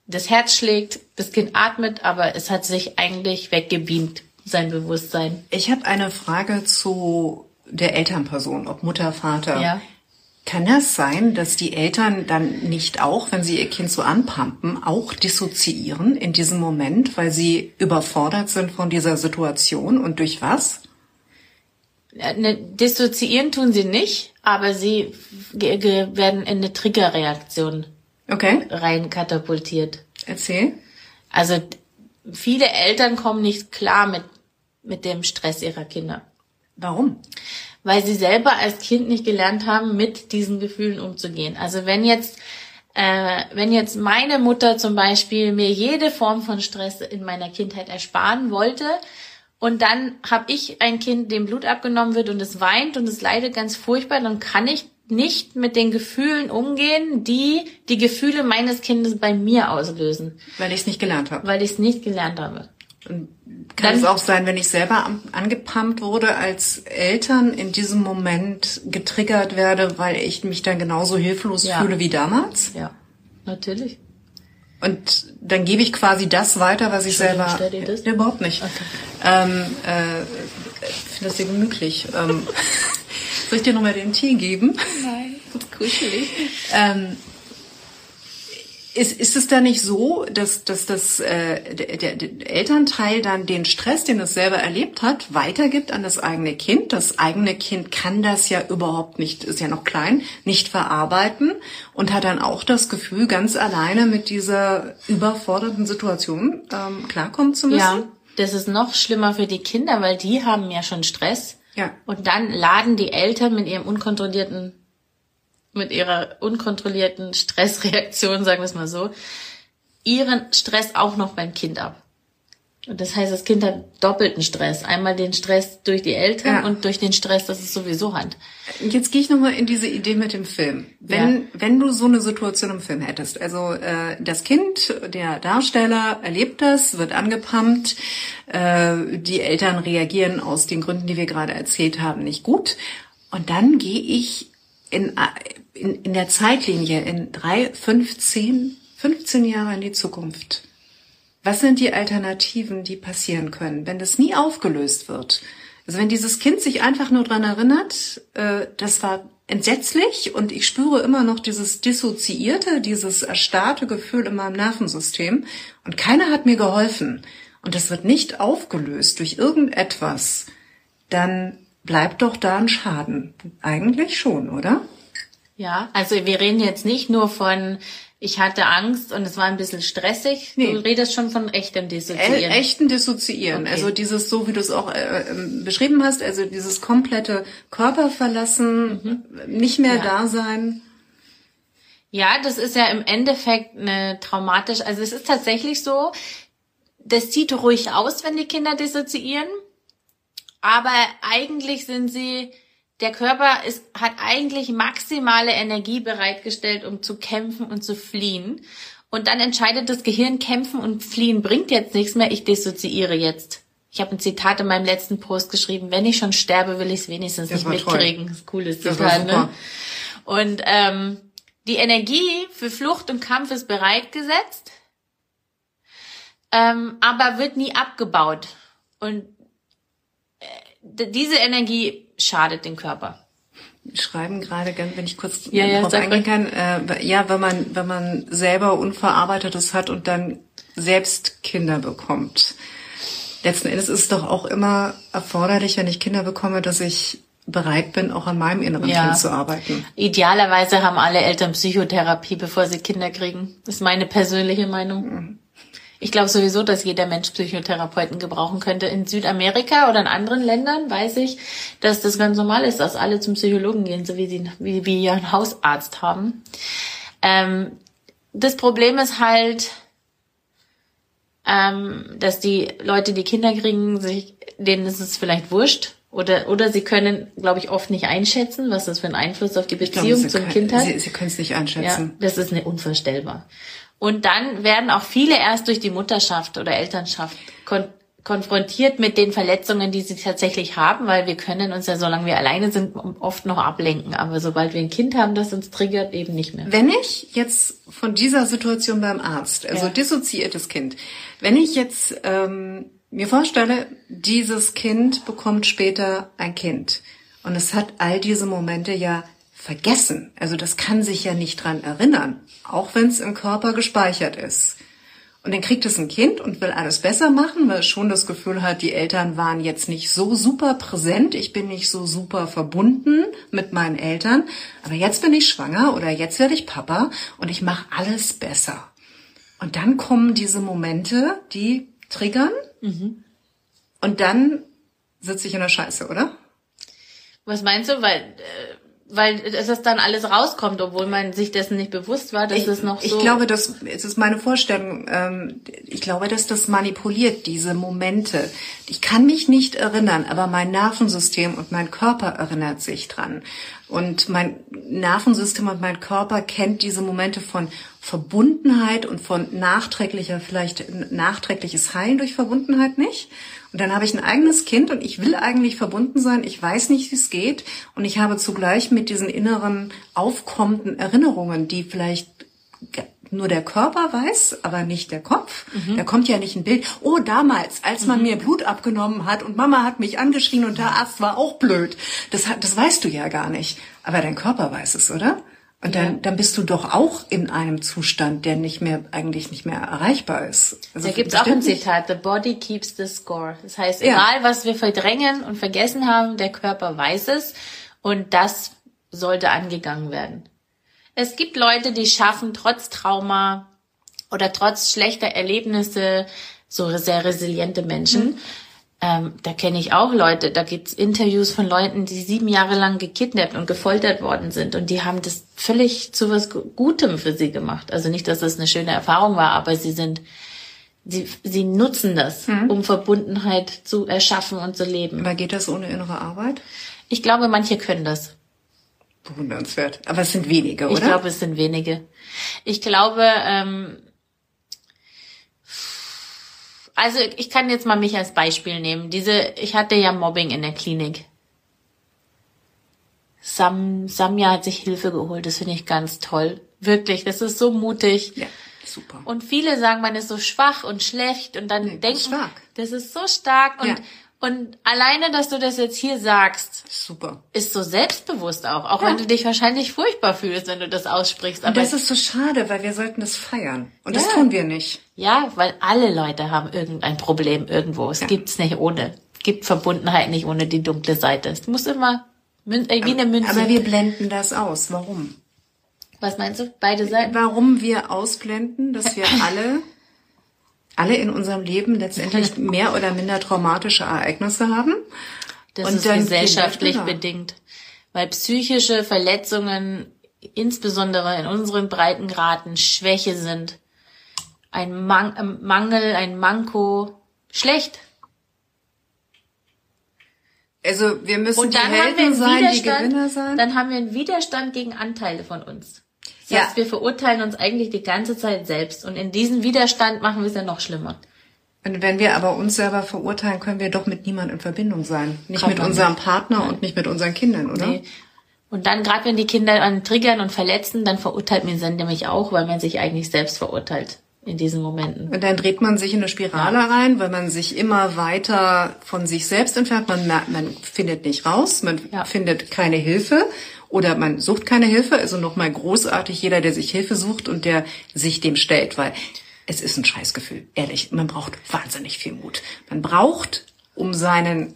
das Herz schlägt, das Kind atmet, aber es hat sich eigentlich weggebeamt, sein Bewusstsein. Ich habe eine Frage zu der Elternperson, ob Mutter, Vater. Ja. Kann das sein, dass die Eltern dann nicht auch, wenn sie ihr Kind so anpumpen, auch dissoziieren in diesem Moment, weil sie überfordert sind von dieser Situation und durch was? Ne, dissoziieren tun sie nicht, aber sie werden in eine Triggerreaktion okay. rein katapultiert. Erzähl. Also viele Eltern kommen nicht klar mit, mit dem Stress ihrer Kinder. Warum? Weil sie selber als Kind nicht gelernt haben, mit diesen Gefühlen umzugehen. Also wenn jetzt, äh, wenn jetzt meine Mutter zum Beispiel mir jede Form von Stress in meiner Kindheit ersparen wollte, und dann habe ich ein Kind, dem Blut abgenommen wird und es weint und es leidet ganz furchtbar, dann kann ich nicht mit den Gefühlen umgehen, die die Gefühle meines Kindes bei mir auslösen. Weil ich es nicht gelernt habe. Weil ich es nicht gelernt habe. Und kann Dann, es auch sein, wenn ich selber angepumpt wurde als Eltern in diesem Moment getriggert werde, weil ich mich dann genauso hilflos ja. fühle wie damals? Ja, natürlich. Und dann gebe ich quasi das weiter, was ich selber. Stell dir das? Ja, überhaupt nicht. Okay. Ähm, äh, ich finde das sehr gemütlich. ähm, soll ich dir nochmal den Tee geben? Nein, kuschelig. ähm, ist, ist es da nicht so, dass, dass das, äh, der, der Elternteil dann den Stress, den es selber erlebt hat, weitergibt an das eigene Kind? Das eigene Kind kann das ja überhaupt nicht, ist ja noch klein, nicht verarbeiten und hat dann auch das Gefühl, ganz alleine mit dieser überforderten Situation ähm, klarkommen zu müssen? Ja, das ist noch schlimmer für die Kinder, weil die haben ja schon Stress. Ja. Und dann laden die Eltern mit ihrem unkontrollierten mit ihrer unkontrollierten Stressreaktion, sagen wir es mal so, ihren Stress auch noch beim Kind ab. Und das heißt, das Kind hat doppelten Stress. Einmal den Stress durch die Eltern ja. und durch den Stress, das es sowieso hat. Jetzt gehe ich nochmal in diese Idee mit dem Film. Wenn, ja. wenn du so eine Situation im Film hättest, also äh, das Kind, der Darsteller erlebt das, wird angepumpt, äh, die Eltern reagieren aus den Gründen, die wir gerade erzählt haben, nicht gut. Und dann gehe ich in, in, in der Zeitlinie in drei, fünf, zehn, 15 Jahre in die Zukunft was sind die Alternativen, die passieren können, wenn das nie aufgelöst wird? Also wenn dieses Kind sich einfach nur dran erinnert, äh, das war entsetzlich und ich spüre immer noch dieses dissoziierte, dieses erstarrte Gefühl in meinem Nervensystem und keiner hat mir geholfen und das wird nicht aufgelöst durch irgendetwas, dann bleibt doch da ein Schaden. Eigentlich schon, oder? Ja, also wir reden jetzt nicht nur von ich hatte Angst und es war ein bisschen stressig. Nee. Du redest schon von echtem Dissoziieren. E echten Dissoziieren. Okay. Also dieses, so wie du es auch äh, ähm, beschrieben hast, also dieses komplette Körperverlassen, mhm. nicht mehr ja. da sein. Ja, das ist ja im Endeffekt eine traumatisch, also es ist tatsächlich so, das sieht ruhig aus, wenn die Kinder dissoziieren, aber eigentlich sind sie der Körper ist, hat eigentlich maximale Energie bereitgestellt, um zu kämpfen und zu fliehen. Und dann entscheidet das Gehirn, kämpfen und fliehen bringt jetzt nichts mehr, ich dissoziiere jetzt. Ich habe ein Zitat in meinem letzten Post geschrieben, wenn ich schon sterbe, will ich es wenigstens das nicht mitkriegen. Das ist cooles Zitat, ne? Und ähm, die Energie für Flucht und Kampf ist bereitgesetzt, ähm, aber wird nie abgebaut. Und äh, diese Energie schadet den Körper. Schreiben gerade, wenn ich kurz ja, ja, drauf eingehen kann, äh, ja, wenn man, wenn man selber Unverarbeitetes hat und dann selbst Kinder bekommt. Letzten Endes ist es doch auch immer erforderlich, wenn ich Kinder bekomme, dass ich bereit bin, auch an meinem inneren ja. Kind zu arbeiten. Idealerweise haben alle Eltern Psychotherapie, bevor sie Kinder kriegen. Das ist meine persönliche Meinung. Ich glaube sowieso, dass jeder Mensch Psychotherapeuten gebrauchen könnte. In Südamerika oder in anderen Ländern weiß ich, dass das ganz normal ist, dass alle zum Psychologen gehen, so wie sie wie, wie einen Hausarzt haben. Ähm, das Problem ist halt, ähm, dass die Leute, die Kinder kriegen, sich, denen ist es vielleicht wurscht. Oder, oder sie können, glaube ich, oft nicht einschätzen, was das für einen Einfluss auf die Beziehung glaube, zum können, Kind hat. Sie, sie können es nicht einschätzen. Ja, das ist nicht unvorstellbar. Und dann werden auch viele erst durch die Mutterschaft oder Elternschaft kon konfrontiert mit den Verletzungen, die sie tatsächlich haben, weil wir können uns ja, solange wir alleine sind, oft noch ablenken. Aber sobald wir ein Kind haben, das uns triggert, eben nicht mehr. Wenn ich jetzt von dieser Situation beim Arzt, also ja. dissoziiertes Kind, wenn ich jetzt ähm, mir vorstelle, dieses Kind bekommt später ein Kind und es hat all diese Momente ja vergessen. Also das kann sich ja nicht dran erinnern, auch wenn es im Körper gespeichert ist. Und dann kriegt es ein Kind und will alles besser machen, weil es schon das Gefühl hat, die Eltern waren jetzt nicht so super präsent, ich bin nicht so super verbunden mit meinen Eltern, aber jetzt bin ich schwanger oder jetzt werde ich Papa und ich mache alles besser. Und dann kommen diese Momente, die triggern mhm. und dann sitze ich in der Scheiße, oder? Was meinst du? Weil äh weil es dann alles rauskommt, obwohl man sich dessen nicht bewusst war, dass ich, es noch so. Ich glaube, das es ist meine Vorstellung. Ähm, ich glaube, dass das manipuliert diese Momente. Ich kann mich nicht erinnern, aber mein Nervensystem und mein Körper erinnert sich dran. Und mein Nervensystem und mein Körper kennt diese Momente von Verbundenheit und von nachträglicher, vielleicht nachträgliches Heilen durch Verbundenheit nicht. Und dann habe ich ein eigenes Kind und ich will eigentlich verbunden sein. Ich weiß nicht, wie es geht. Und ich habe zugleich mit diesen inneren aufkommenden Erinnerungen, die vielleicht nur der Körper weiß, aber nicht der Kopf. Mhm. Da kommt ja nicht ein Bild. Oh, damals, als man mhm. mir Blut abgenommen hat und Mama hat mich angeschrien und der Arzt war auch blöd. Das, das weißt du ja gar nicht. Aber dein Körper weiß es, oder? Und dann, ja. dann bist du doch auch in einem Zustand, der nicht mehr, eigentlich nicht mehr erreichbar ist. Also da gibt's auch ein Zitat, the body keeps the score. Das heißt, egal was wir verdrängen und vergessen haben, der Körper weiß es und das sollte angegangen werden. Es gibt Leute, die schaffen trotz Trauma oder trotz schlechter Erlebnisse, so sehr resiliente Menschen, mhm Ähm, da kenne ich auch Leute, da gibt's Interviews von Leuten, die sieben Jahre lang gekidnappt und gefoltert worden sind und die haben das völlig zu was Gutem für sie gemacht. Also nicht, dass das eine schöne Erfahrung war, aber sie sind, sie, sie nutzen das, Mhm. um Verbundenheit zu erschaffen und zu leben. Aber geht das ohne innere Arbeit? Ich glaube, manche können das. Bewundernswert. Aber es sind wenige, oder? Ich glaube, es sind wenige. Ich glaube, ähm, also ich kann jetzt mal mich als Beispiel nehmen. Diese, ich hatte ja Mobbing in der Klinik. Sam, Samja hat sich Hilfe geholt. Das finde ich ganz toll. Wirklich, das ist so mutig. ja, super. Und viele sagen, man ist so schwach und schlecht und dann Nee, denken, stark. das ist so stark und Ja. Und alleine, dass du das jetzt hier sagst, Super. ist so selbstbewusst auch, auch Ja. wenn du dich wahrscheinlich furchtbar fühlst, wenn du das aussprichst. Und Aber das ist so schade, weil wir sollten das feiern. Und das Ja. tun wir nicht. ja, weil alle Leute haben irgendein Problem irgendwo. Es Ja. gibt's nicht ohne. Gibt Verbundenheit nicht ohne die dunkle Seite. Es muss immer Mün äh, wie eine Münze. Aber wir blenden das aus. Warum? Was meinst du? Beide Seiten? Warum wir ausblenden, dass wir alle, alle in unserem Leben letztendlich mehr oder minder traumatische Ereignisse haben. Das Und ist gesellschaftlich drüber. bedingt. Weil psychische Verletzungen, insbesondere in unseren Breitengraden, Schwäche sind. Ein Man ein Mangel, ein Manko, schlecht. Also wir müssen Und die Helden sein, die Gewinner sein. dann haben wir einen Widerstand gegen Anteile von uns. Das Ja. heißt, wir verurteilen uns eigentlich die ganze Zeit selbst. Und in diesem Widerstand machen wir es ja noch schlimmer. Und wenn wir aber uns selber verurteilen, können wir doch mit niemandem in Verbindung sein. Nicht Kann mit unserem nicht. Partner und nicht mit unseren Kindern, oder? Nee. Und dann, gerade wenn die Kinder an triggern und verletzen, dann verurteilt man sie nämlich auch, weil man sich eigentlich selbst verurteilt in diesen Momenten. Und dann dreht man sich in eine Spirale rein, weil man sich immer weiter von sich selbst entfernt. Man merkt, man findet nicht raus, man Ja. findet keine Hilfe oder man sucht keine Hilfe. Also nochmal großartig jeder, der sich Hilfe sucht und der sich dem stellt, weil es ist ein Scheißgefühl. Ehrlich, man braucht wahnsinnig viel Mut. Man braucht, um seinen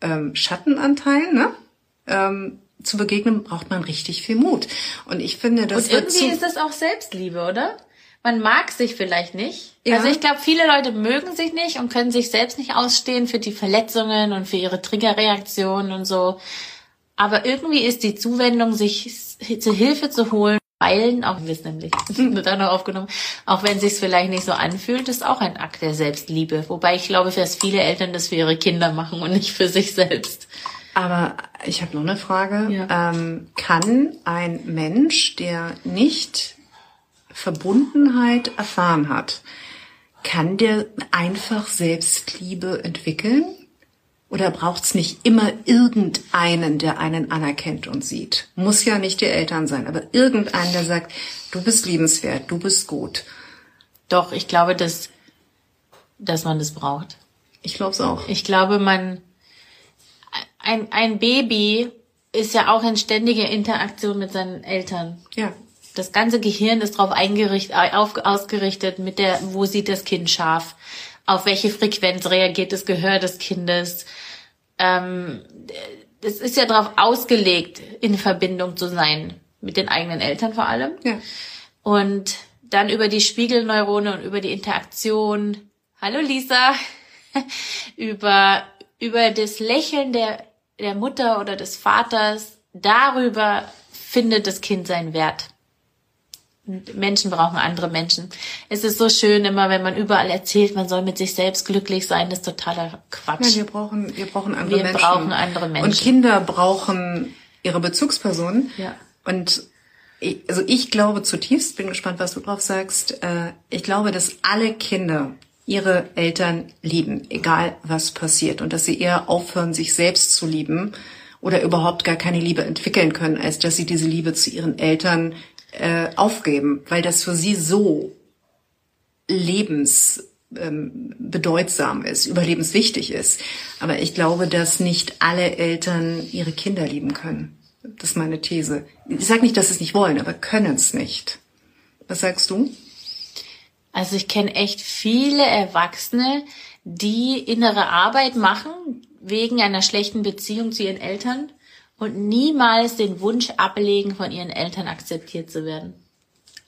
ähm, Schattenanteilen ne, ähm, zu begegnen, braucht man richtig viel Mut. Und ich finde, das Und irgendwie ist das auch Selbstliebe, oder? Man mag sich vielleicht nicht. Ja. Also ich glaube, viele Leute mögen sich nicht und können sich selbst nicht ausstehen für die Verletzungen und für ihre Triggerreaktionen und so. Aber irgendwie ist die Zuwendung, sich zur Hilfe zu holen, weilen, auch wir es nämlich auch noch aufgenommen, auch wenn sich's vielleicht nicht so anfühlt, ist auch ein Akt der Selbstliebe. Wobei ich glaube, dass viele Eltern das für ihre Kinder machen und nicht für sich selbst. Aber ich habe noch eine Frage. Ja. Ähm, kann ein Mensch, der nicht Verbundenheit erfahren hat, kann der einfach Selbstliebe entwickeln? Oder braucht's nicht immer irgendeinen, der einen anerkennt und sieht? Muss ja nicht die Eltern sein, aber irgendeinen, der sagt, du bist liebenswert, du bist gut. Doch, ich glaube, dass, dass man das braucht. Ich glaube es auch. Ich glaube, man, ein, ein Baby ist ja auch in ständiger Interaktion mit seinen Eltern. Ja. Das ganze Gehirn ist darauf ausgerichtet, mit der, wo sieht das Kind scharf? Auf welche Frequenz reagiert das Gehör des Kindes? Ähm, es ist ja darauf ausgelegt, in Verbindung zu sein mit den eigenen Eltern vor allem. Ja. Und dann über die Spiegelneurone und über die Interaktion, hallo Lisa, über, über das Lächeln der, der Mutter oder des Vaters, darüber findet das Kind seinen Wert. Menschen brauchen andere Menschen. Es ist so schön immer, wenn man überall erzählt, man soll mit sich selbst glücklich sein, das ist totaler Quatsch. Ja, wir brauchen, wir brauchen andere Wir Menschen. brauchen andere Menschen. Und Kinder brauchen ihre Bezugspersonen. Ja. Und ich, also ich glaube zutiefst, bin gespannt, was du drauf sagst. Äh, ich glaube, dass alle Kinder ihre Eltern lieben, egal was passiert, und dass sie eher aufhören, sich selbst zu lieben oder überhaupt gar keine Liebe entwickeln können, als dass sie diese Liebe zu ihren Eltern äh, aufgeben, weil das für sie so lebens ähm, ist, überlebenswichtig ist. Aber ich glaube, dass nicht alle Eltern ihre Kinder lieben können. Das ist meine These. Ich sage nicht, dass sie es nicht wollen, aber können es nicht. Was sagst du? Also ich kenne echt viele Erwachsene, die innere Arbeit machen wegen einer schlechten Beziehung zu ihren Eltern und niemals den Wunsch ablegen, von ihren Eltern akzeptiert zu werden.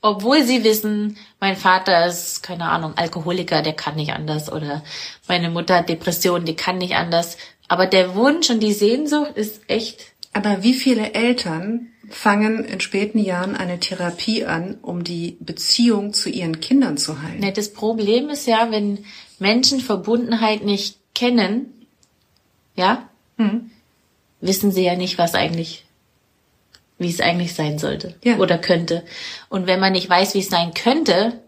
Obwohl sie wissen, mein Vater ist, keine Ahnung, Alkoholiker, der kann nicht anders. Oder meine Mutter hat Depressionen, die kann nicht anders. Aber der Wunsch und die Sehnsucht ist echt. Aber wie viele Eltern fangen in späten Jahren eine Therapie an, um die Beziehung zu ihren Kindern zu heilen? Ne, das Problem ist ja, wenn Menschen Verbundenheit nicht kennen, ja, Hm. Wissen sie ja nicht, was eigentlich, wie es eigentlich sein sollte Ja. oder könnte. Und wenn man nicht weiß, wie es sein könnte,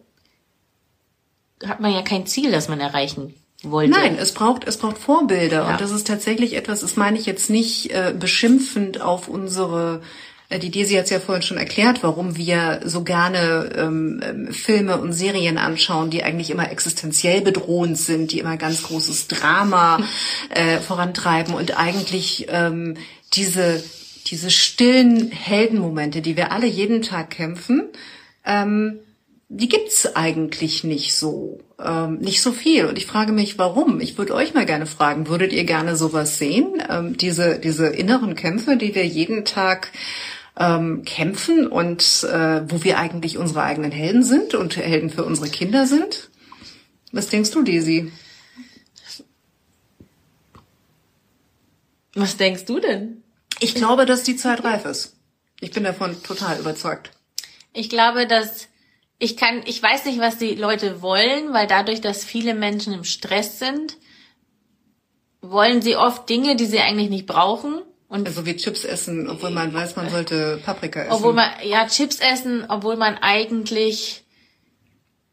hat man ja kein Ziel, das man erreichen wollte. Nein, es braucht, es braucht Vorbilder. Ja. Und das ist tatsächlich etwas, das meine ich jetzt nicht äh, beschimpfend auf unsere, die Desi hat es ja vorhin schon erklärt, warum wir so gerne ähm, ähm, Filme und Serien anschauen, die eigentlich immer existenziell bedrohend sind, die immer ganz großes Drama äh, vorantreiben und eigentlich ähm, diese, diese stillen Heldenmomente, die wir alle jeden Tag kämpfen, ähm, die gibt's eigentlich nicht so, ähm, nicht so viel. Und ich frage mich, warum? Ich würde euch mal gerne fragen, würdet ihr gerne sowas sehen? Ähm, diese, diese inneren Kämpfe, die wir jeden Tag ähm, kämpfen und äh, wo wir eigentlich unsere eigenen Helden sind und Helden für unsere Kinder sind? Was denkst du, Daisy? Was denkst du denn? Ich glaube, dass die Zeit reif ist. Ich bin davon total überzeugt. Ich glaube, dass ich kann, ich weiß nicht, was die Leute wollen, weil dadurch, dass viele Menschen im Stress sind, wollen sie oft Dinge, die sie eigentlich nicht brauchen. Und Also wie Chips essen, obwohl man weiß, man sollte Paprika essen. obwohl man, ja, Chips essen, obwohl man eigentlich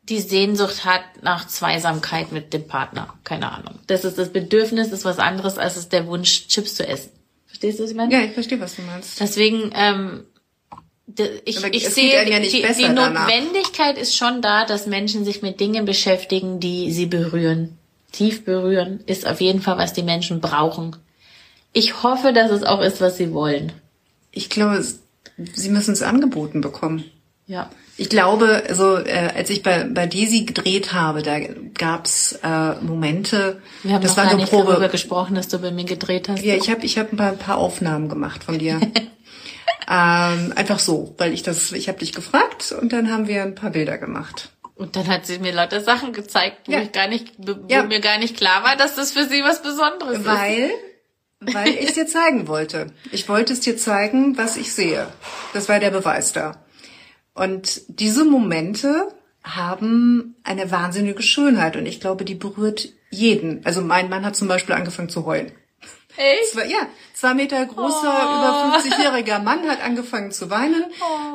die Sehnsucht hat nach Zweisamkeit mit dem Partner. Keine Ahnung. Das ist das Bedürfnis, ist was anderes, als es der Wunsch, Chips zu essen. Verstehst du, was ich meine? ja, ich verstehe, was du meinst. Deswegen, ähm, ich, Aber ich sehe, ja die, die danach. Notwendigkeit ist schon da, dass Menschen sich mit Dingen beschäftigen, die sie berühren. Tief berühren ist auf jeden Fall, was die Menschen brauchen. Ich hoffe, dass es auch ist, was sie wollen. Ich glaube, sie müssen es angeboten bekommen. Ja. Ich glaube, also äh, als ich bei, bei Daisy gedreht habe, da gab's äh, Momente, Wir haben das noch war gar eine nicht darüber Probe. gesprochen, dass du bei mir gedreht hast. Ja, ich habe ich hab ein paar, ein paar Aufnahmen gemacht von dir. ähm, einfach so, weil ich das, ich habe dich gefragt und dann haben wir ein paar Bilder gemacht. Und dann hat sie mir lauter Sachen gezeigt, wo Ja. ich gar nicht, wo Ja. mir gar nicht klar war, dass das für sie was Besonderes ist. Weil, weil ich es dir zeigen wollte. Ich wollte es dir zeigen, was ich sehe. Das war der Beweis da. Und diese Momente haben eine wahnsinnige Schönheit und ich glaube, die berührt jeden. Also mein Mann hat zum Beispiel angefangen zu heulen. Echt? Zwei, ja, zwei Meter großer, über 50-jähriger Mann hat angefangen zu weinen,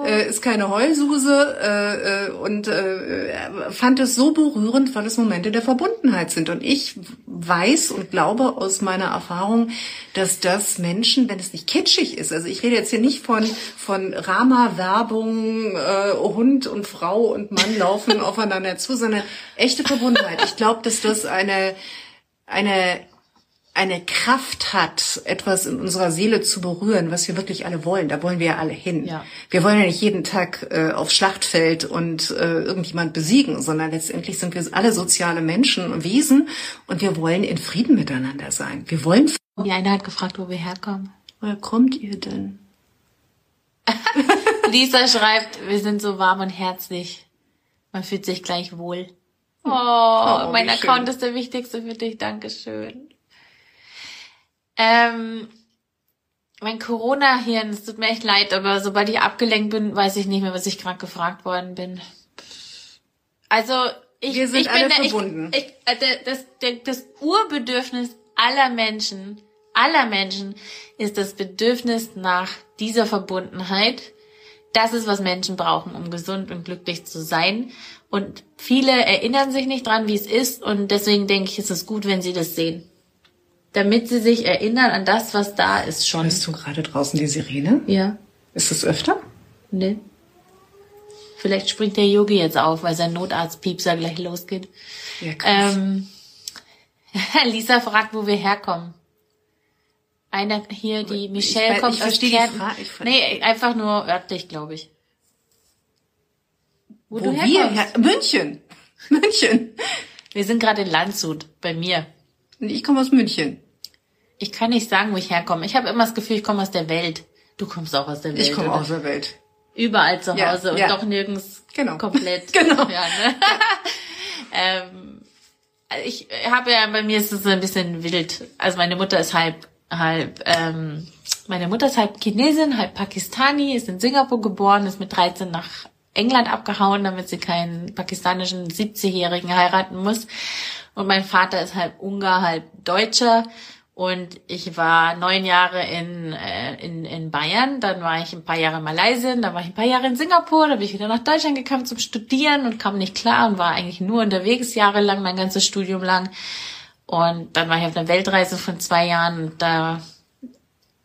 äh, ist keine Heulsuse äh, äh, und äh, fand es so berührend, weil es Momente der Verbundenheit sind. Und ich weiß und glaube aus meiner Erfahrung, dass das Menschen, wenn es nicht kitschig ist, also ich rede jetzt hier nicht von von Rama-Werbung, äh, Hund und Frau und Mann laufen aufeinander zu, sondern echte Verbundenheit. Ich glaube, dass das eine eine eine Kraft hat, etwas in unserer Seele zu berühren, was wir wirklich alle wollen. Da wollen wir ja alle hin. Ja. Wir wollen ja nicht jeden Tag äh, aufs Schlachtfeld und äh, irgendjemand besiegen, sondern letztendlich sind wir alle soziale Menschen und Wesen und wir wollen in Frieden miteinander sein. Wir wollen. Die eine hat gefragt, wo wir herkommen. Woher kommt ihr denn? Lisa schreibt, wir sind so warm und herzlich. Man fühlt sich gleich wohl. Oh, mein wie Account schön. ist der wichtigste für dich. Dankeschön. Ähm, mein Corona-Hirn, es tut mir echt leid, aber sobald ich abgelenkt bin, weiß ich nicht mehr, was ich gerade gefragt worden bin. Also, ich, Wir sind ich alle bin verbunden. Ich, ich, äh, das, der, das Urbedürfnis aller Menschen, aller Menschen ist das Bedürfnis nach dieser Verbundenheit. Das ist, was Menschen brauchen, um gesund und glücklich zu sein. Und viele erinnern sich nicht dran, wie es ist. Und deswegen denke ich, ist es gut, wenn sie das sehen. Damit sie sich erinnern an das, was da ist schon. Hörst du gerade draußen die Sirene? Ja, Ist das öfter? ne? Vielleicht springt der Yogi jetzt auf, weil sein Notarztpiepser gleich losgeht. Ja, krass. Ähm, Lisa fragt, wo wir herkommen. Einer hier, die Michelle weiß- kommt ich aus Kärnten. Ich nee, einfach nur örtlich, glaube ich. Wo, Wo du herkommst. Ja, München. München. Wir sind gerade in Landshut, bei mir. Und ich komme aus München. Ich kann nicht sagen, wo ich herkomme. Ich habe immer das Gefühl, ich komme aus der Welt. Du kommst auch aus der Welt. Ich komme aus der Welt. überall zu Ja, Hause und ja. doch nirgends Genau. komplett. Genau. Ja, ne? ähm, ich habe ja, bei mir ist es so ein bisschen wild. Also meine Mutter ist halb, halb, ähm, meine Mutter ist halb Chinesin, halb Pakistani, ist in Singapur geboren, ist mit 13 nach England abgehauen, damit sie keinen pakistanischen 70-Jährigen heiraten muss. Und mein Vater ist halb Ungar, halb Deutscher. Und ich war neun Jahre in, äh, in, in Bayern, dann war ich ein paar Jahre in Malaysia, dann war ich ein paar Jahre in Singapur, dann bin ich wieder nach Deutschland gekommen zum Studieren und kam nicht klar und war eigentlich nur unterwegs jahrelang, mein ganzes Studium lang. Und dann war ich auf einer Weltreise von zwei Jahren und da,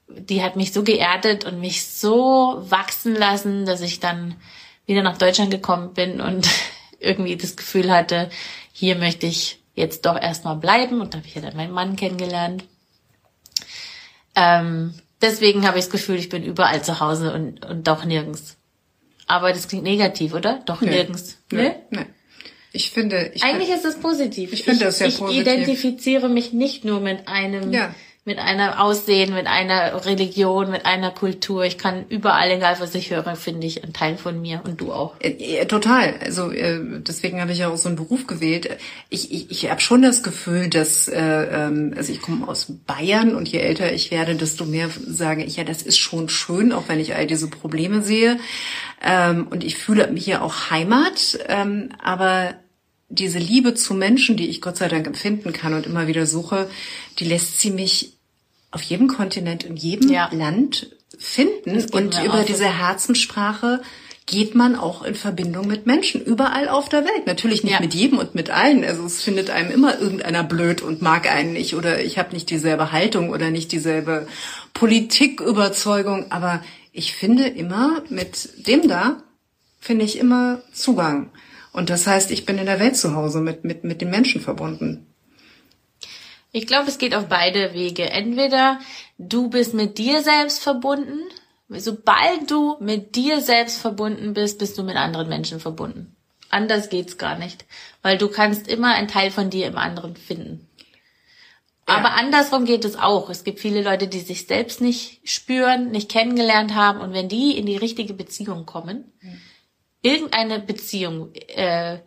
die hat mich so geerdet und mich so wachsen lassen, dass ich dann wieder nach Deutschland gekommen bin und irgendwie das Gefühl hatte, hier möchte ich jetzt doch erstmal bleiben und da habe ich ja dann meinen Mann kennengelernt. Ähm, deswegen habe ich das Gefühl, ich bin überall zu Hause und, und doch nirgends. Aber das klingt negativ, oder? Doch Nee. nirgends. Nee. Ne? nee. Ich finde, ich Eigentlich ist es positiv. Ich finde das sehr ich positiv. identifiziere mich nicht nur mit einem, Ja. Mit einer Aussehen, mit einer Religion, mit einer Kultur. Ich kann überall, egal was ich höre, finde ich ein Teil von mir und du auch. Äh, äh, Total. Also äh, deswegen habe ich ja auch so einen Beruf gewählt. Ich, ich, ich habe schon das Gefühl, dass äh, ähm, also ich komme aus Bayern und je älter ich werde, desto mehr sage ich ja, das ist schon schön, auch wenn ich all diese Probleme sehe. Ähm, und ich fühle mich ja auch Heimat. Ähm, aber diese Liebe zu Menschen, die ich Gott sei Dank empfinden kann und immer wieder suche, die lässt sie mich auf jedem Kontinent, in jedem Ja. Land finden. Und über so. diese Herzenssprache geht man auch in Verbindung mit Menschen überall auf der Welt. Natürlich nicht Ja. mit jedem und mit allen. Also es findet einem immer irgendeiner blöd und mag einen nicht oder ich habe nicht dieselbe Haltung oder nicht dieselbe Politiküberzeugung. Aber ich finde immer mit dem da finde ich immer Zugang. Und das heißt, ich bin in der Welt zu Hause mit mit mit den Menschen verbunden. Ich glaube, es geht auf beide Wege. Entweder du bist mit dir selbst verbunden. Sobald du mit dir selbst verbunden bist, bist du mit anderen Menschen verbunden. Anders geht's gar nicht. Weil du kannst immer einen Teil von dir im anderen finden. Aber andersrum geht es auch. Es gibt viele Leute, die sich selbst nicht spüren, nicht kennengelernt haben. Und wenn die in die richtige Beziehung kommen, irgendeine Beziehung, äh,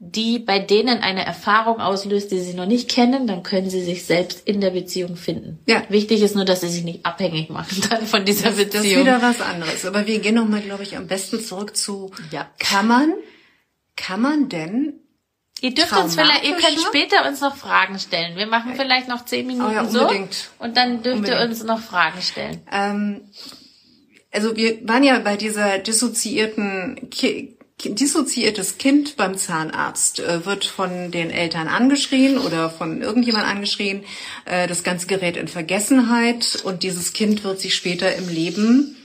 die bei denen eine Erfahrung auslöst, die sie noch nicht kennen, dann können sie sich selbst in der Beziehung finden. Ja. Wichtig ist nur, dass sie sich nicht abhängig machen dann von dieser Das, das ist Beziehung. wieder was anderes. Aber wir gehen nochmal, glaube ich, am besten zurück zu, Ja. kann man, kann man denn, ihr dürft uns vielleicht, ihr könnt später uns noch Fragen stellen. Wir machen vielleicht noch zehn Minuten Oh ja, so und dann dürft ihr Unbedingt. uns noch Fragen stellen. ähm, also wir waren ja bei dieser dissoziierten, Ki dissoziiertes Kind beim Zahnarzt äh, wird von den Eltern angeschrien oder von irgendjemand angeschrien. Äh, das Ganze gerät in Vergessenheit und dieses Kind wird sich später im Leben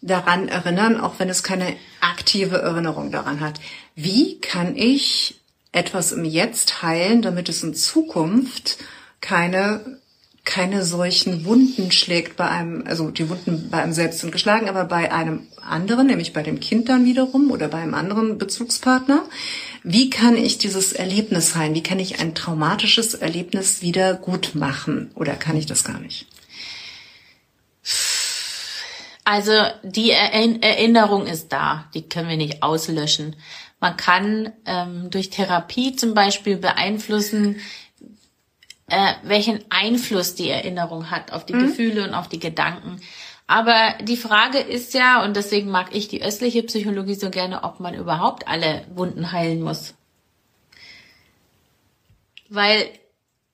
daran erinnern, auch wenn es keine aktive Erinnerung daran hat. Wie kann ich etwas im Jetzt heilen, damit es in Zukunft keine keine solchen Wunden schlägt bei einem, also die Wunden bei einem selbst sind geschlagen, aber bei einem anderen, nämlich bei dem Kind dann wiederum oder bei einem anderen Bezugspartner. Wie kann ich dieses Erlebnis heilen? Wie kann ich ein traumatisches Erlebnis wieder gut machen? Oder kann ich das gar nicht? Also die Erinn- Erinnerung ist da, die können wir nicht auslöschen. Man kann ähm, durch Therapie zum Beispiel beeinflussen, äh, welchen Einfluss die Erinnerung hat auf die Gefühle und auf die Gedanken. Aber die Frage ist ja, und deswegen mag ich die östliche Psychologie so gerne, ob man überhaupt alle Wunden heilen muss. Weil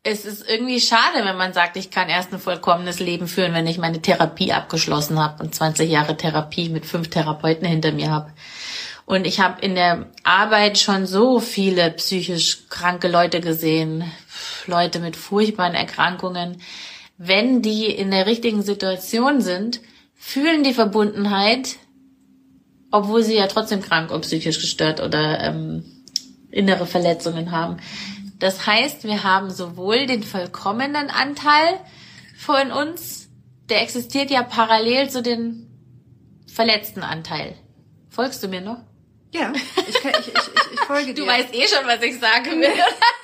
es ist irgendwie schade, wenn man sagt, ich kann erst ein vollkommenes Leben führen, wenn ich meine Therapie abgeschlossen habe und 20 Jahre Therapie mit fünf Therapeuten hinter mir habe. Und ich habe in der Arbeit schon so viele psychisch kranke Leute gesehen, Leute mit furchtbaren Erkrankungen. Wenn die in der richtigen Situation sind, fühlen die Verbundenheit, obwohl sie ja trotzdem krank und psychisch gestört oder ähm, innere Verletzungen haben. Das heißt, wir haben sowohl den vollkommenen Anteil von uns, der existiert ja parallel zu dem verletzten Anteil. Folgst du mir noch? Ja, ich, kann, ich, ich, ich, ich folge dir. Du weißt eh schon, was ich sagen will.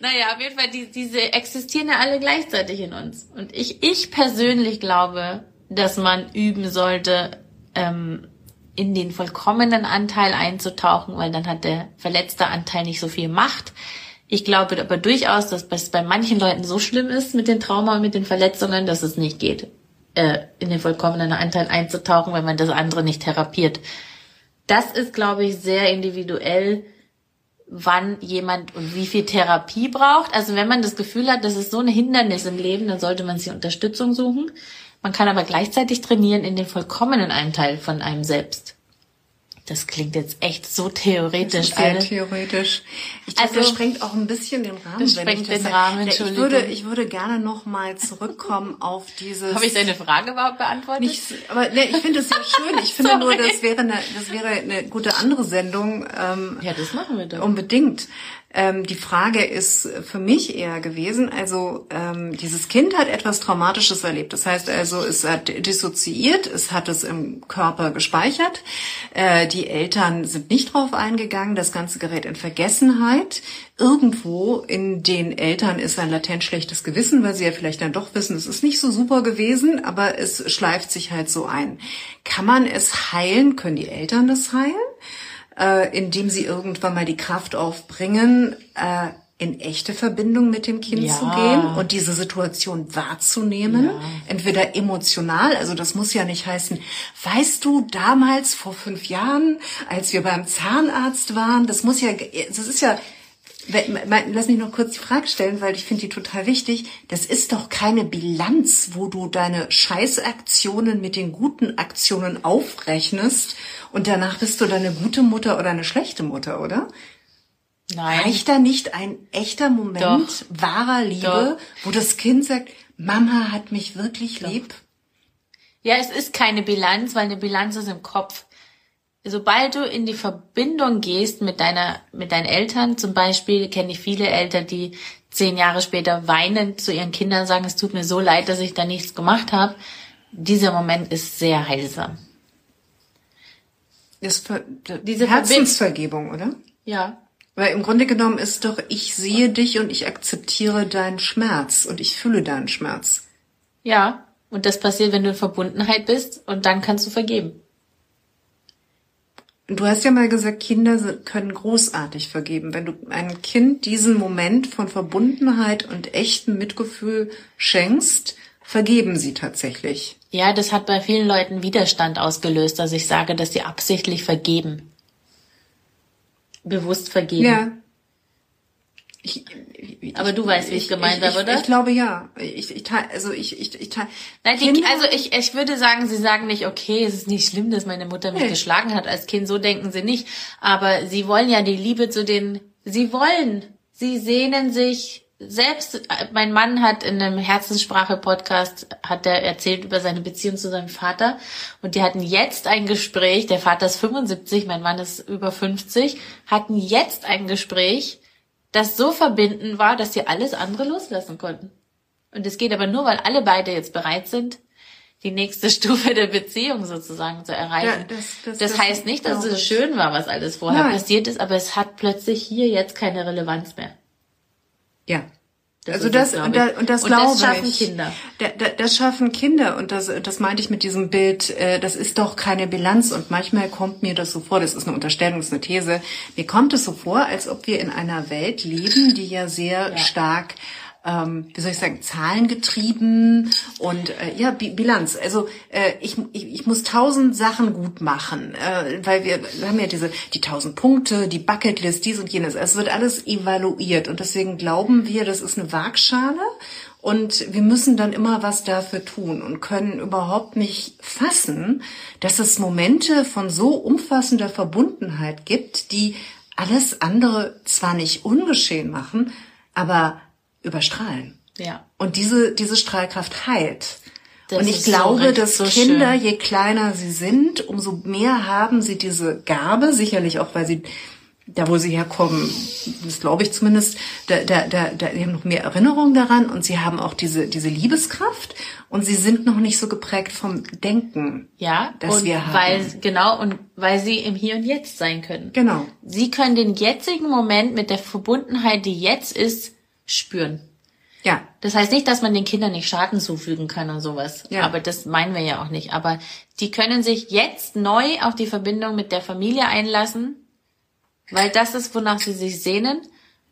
naja, auf jeden Fall, die, diese existieren ja alle gleichzeitig in uns. Und ich, ich persönlich glaube, dass man üben sollte, ähm, in den vollkommenen Anteil einzutauchen, weil dann hat der verletzte Anteil nicht so viel Macht. Ich glaube aber durchaus, dass es bei manchen Leuten so schlimm ist mit den Trauma und mit den Verletzungen, dass es nicht geht, äh, in den vollkommenen Anteil einzutauchen, wenn man das andere nicht therapiert. Das ist, glaube ich, sehr individuell, wann jemand und wie viel Therapie braucht. Also wenn man das Gefühl hat, das ist so ein Hindernis im Leben, dann sollte man sich Unterstützung suchen. Man kann aber gleichzeitig trainieren in den vollkommenen Anteil von einem selbst. Das klingt jetzt echt so theoretisch. sehr alle. theoretisch. Ich glaube, also, das sprengt auch ein bisschen den Rahmen. Das sprengt den Rahmen, Entschuldigung. Ich würde, ich würde gerne noch mal zurückkommen auf dieses... Habe ich deine Frage überhaupt beantwortet? Nicht, aber ne, ich finde es sehr schön. Ich finde nur, das wäre eine, das wäre eine gute andere Sendung. Ähm, ja, das machen wir doch. Unbedingt. Ähm, die Frage ist für mich eher gewesen, also ähm, dieses Kind hat etwas Traumatisches erlebt. Das heißt also, es hat dissoziiert, es hat es im Körper gespeichert. Äh, die Eltern sind nicht drauf eingegangen, das Ganze gerät in Vergessenheit. Irgendwo in den Eltern ist ein latent schlechtes Gewissen, weil sie ja vielleicht dann doch wissen, es ist nicht so super gewesen, aber es schleift sich halt so ein. Kann man es heilen? Können die Eltern das heilen? Äh, indem sie irgendwann mal die Kraft aufbringen, äh, in echte Verbindung mit dem Kind ja. zu gehen und diese Situation wahrzunehmen, ja. entweder emotional, also das muss ja nicht heißen, weißt du, damals vor fünf Jahren, als wir beim Zahnarzt waren, das muss ja, das ist ja Lass mich noch kurz die Frage stellen, weil ich finde die total wichtig. Das ist doch keine Bilanz, wo du deine Scheißaktionen mit den guten Aktionen aufrechnest und danach bist du dann eine gute Mutter oder eine schlechte Mutter, oder? Nein. Reicht da nicht ein echter Moment Doch. wahrer Liebe, Doch. wo das Kind sagt, Mama hat mich wirklich Doch. lieb? Ja, es ist keine Bilanz, weil eine Bilanz ist im Kopf sobald du in die Verbindung gehst mit deiner, mit deinen Eltern, zum Beispiel kenne ich viele Eltern, die zehn Jahre später weinend zu ihren Kindern sagen, es tut mir so leid, dass ich da nichts gemacht habe. Dieser Moment ist sehr heilsam. Ist für, diese Herzensvergebung, oder? Ja. Weil im Grunde genommen ist doch, ich sehe dich und ich akzeptiere deinen Schmerz und ich fühle deinen Schmerz. Ja. Und das passiert, wenn du in Verbundenheit bist und dann kannst du vergeben. Du hast ja mal gesagt, Kinder können großartig vergeben. Wenn du einem Kind diesen Moment von Verbundenheit und echtem Mitgefühl schenkst, vergeben sie tatsächlich. Ja, das hat bei vielen Leuten Widerstand ausgelöst, dass ich sage, dass sie absichtlich vergeben. Bewusst vergeben. Ja. Ich, ich, aber du weißt, wie ich gemeint habe, oder? Ich glaube ja. Ich, ich teile, also ich, ich, ich teile. Nein, die, also ich, ich würde sagen, sie sagen nicht, okay, es ist nicht schlimm, dass meine Mutter mich nee. geschlagen hat als Kind. So denken sie nicht. Aber sie wollen ja die Liebe zu den, sie wollen, sie sehnen sich selbst, mein Mann hat in einem Herzenssprache-Podcast, hat er erzählt über seine Beziehung zu seinem Vater. Und die hatten jetzt ein Gespräch, der Vater ist 75, mein Mann ist über 50, hatten jetzt ein Gespräch, das so verbindend war, dass sie alles andere loslassen konnten. Und es geht aber nur, weil alle beide jetzt bereit sind, die nächste Stufe der Beziehung sozusagen zu erreichen. Ja, das, das, das, das, heißt nicht, dass es schön war, was alles vorher Nein. passiert ist, aber es hat plötzlich hier jetzt keine Relevanz mehr. Ja, das also das, das und, da, und das und glaube das schaffen ich. Kinder. Da, da, das schaffen Kinder und das, das meinte ich mit diesem Bild. Äh, das ist doch keine Bilanz und manchmal kommt mir das so vor. Das ist eine Unterstellung, das ist eine These. Mir kommt es so vor, als ob wir in einer Welt leben, die ja sehr ja. stark ähm, wie soll ich sagen, zahlengetrieben und äh, ja, Bi Bilanz. Also äh, ich, ich, ich muss tausend Sachen gut machen, äh, weil wir haben ja diese die tausend Punkte, die Bucketlist, dies und jenes. Es wird alles evaluiert und deswegen glauben wir, das ist eine Waagschale und wir müssen dann immer was dafür tun und können überhaupt nicht fassen, dass es Momente von so umfassender Verbundenheit gibt, die alles andere zwar nicht ungeschehen machen, aber überstrahlen. Ja. Und diese, diese Strahlkraft heilt. Das und ich glaube, so dass so Kinder, schön. je kleiner sie sind, umso mehr haben sie diese Gabe, sicherlich auch, weil sie da wo sie herkommen, das glaube ich zumindest, da, da, da, da die haben noch mehr Erinnerungen daran und sie haben auch diese, diese Liebeskraft und sie sind noch nicht so geprägt vom Denken, ja, das wir haben. Weil, genau, und weil sie im Hier und Jetzt sein können. Genau. Sie können den jetzigen Moment mit der Verbundenheit, die jetzt ist, spüren. Ja. Das heißt nicht, dass man den Kindern nicht Schaden zufügen kann und sowas. Ja. Aber das meinen wir ja auch nicht. Aber die können sich jetzt neu auf die Verbindung mit der Familie einlassen, weil das ist, wonach sie sich sehnen.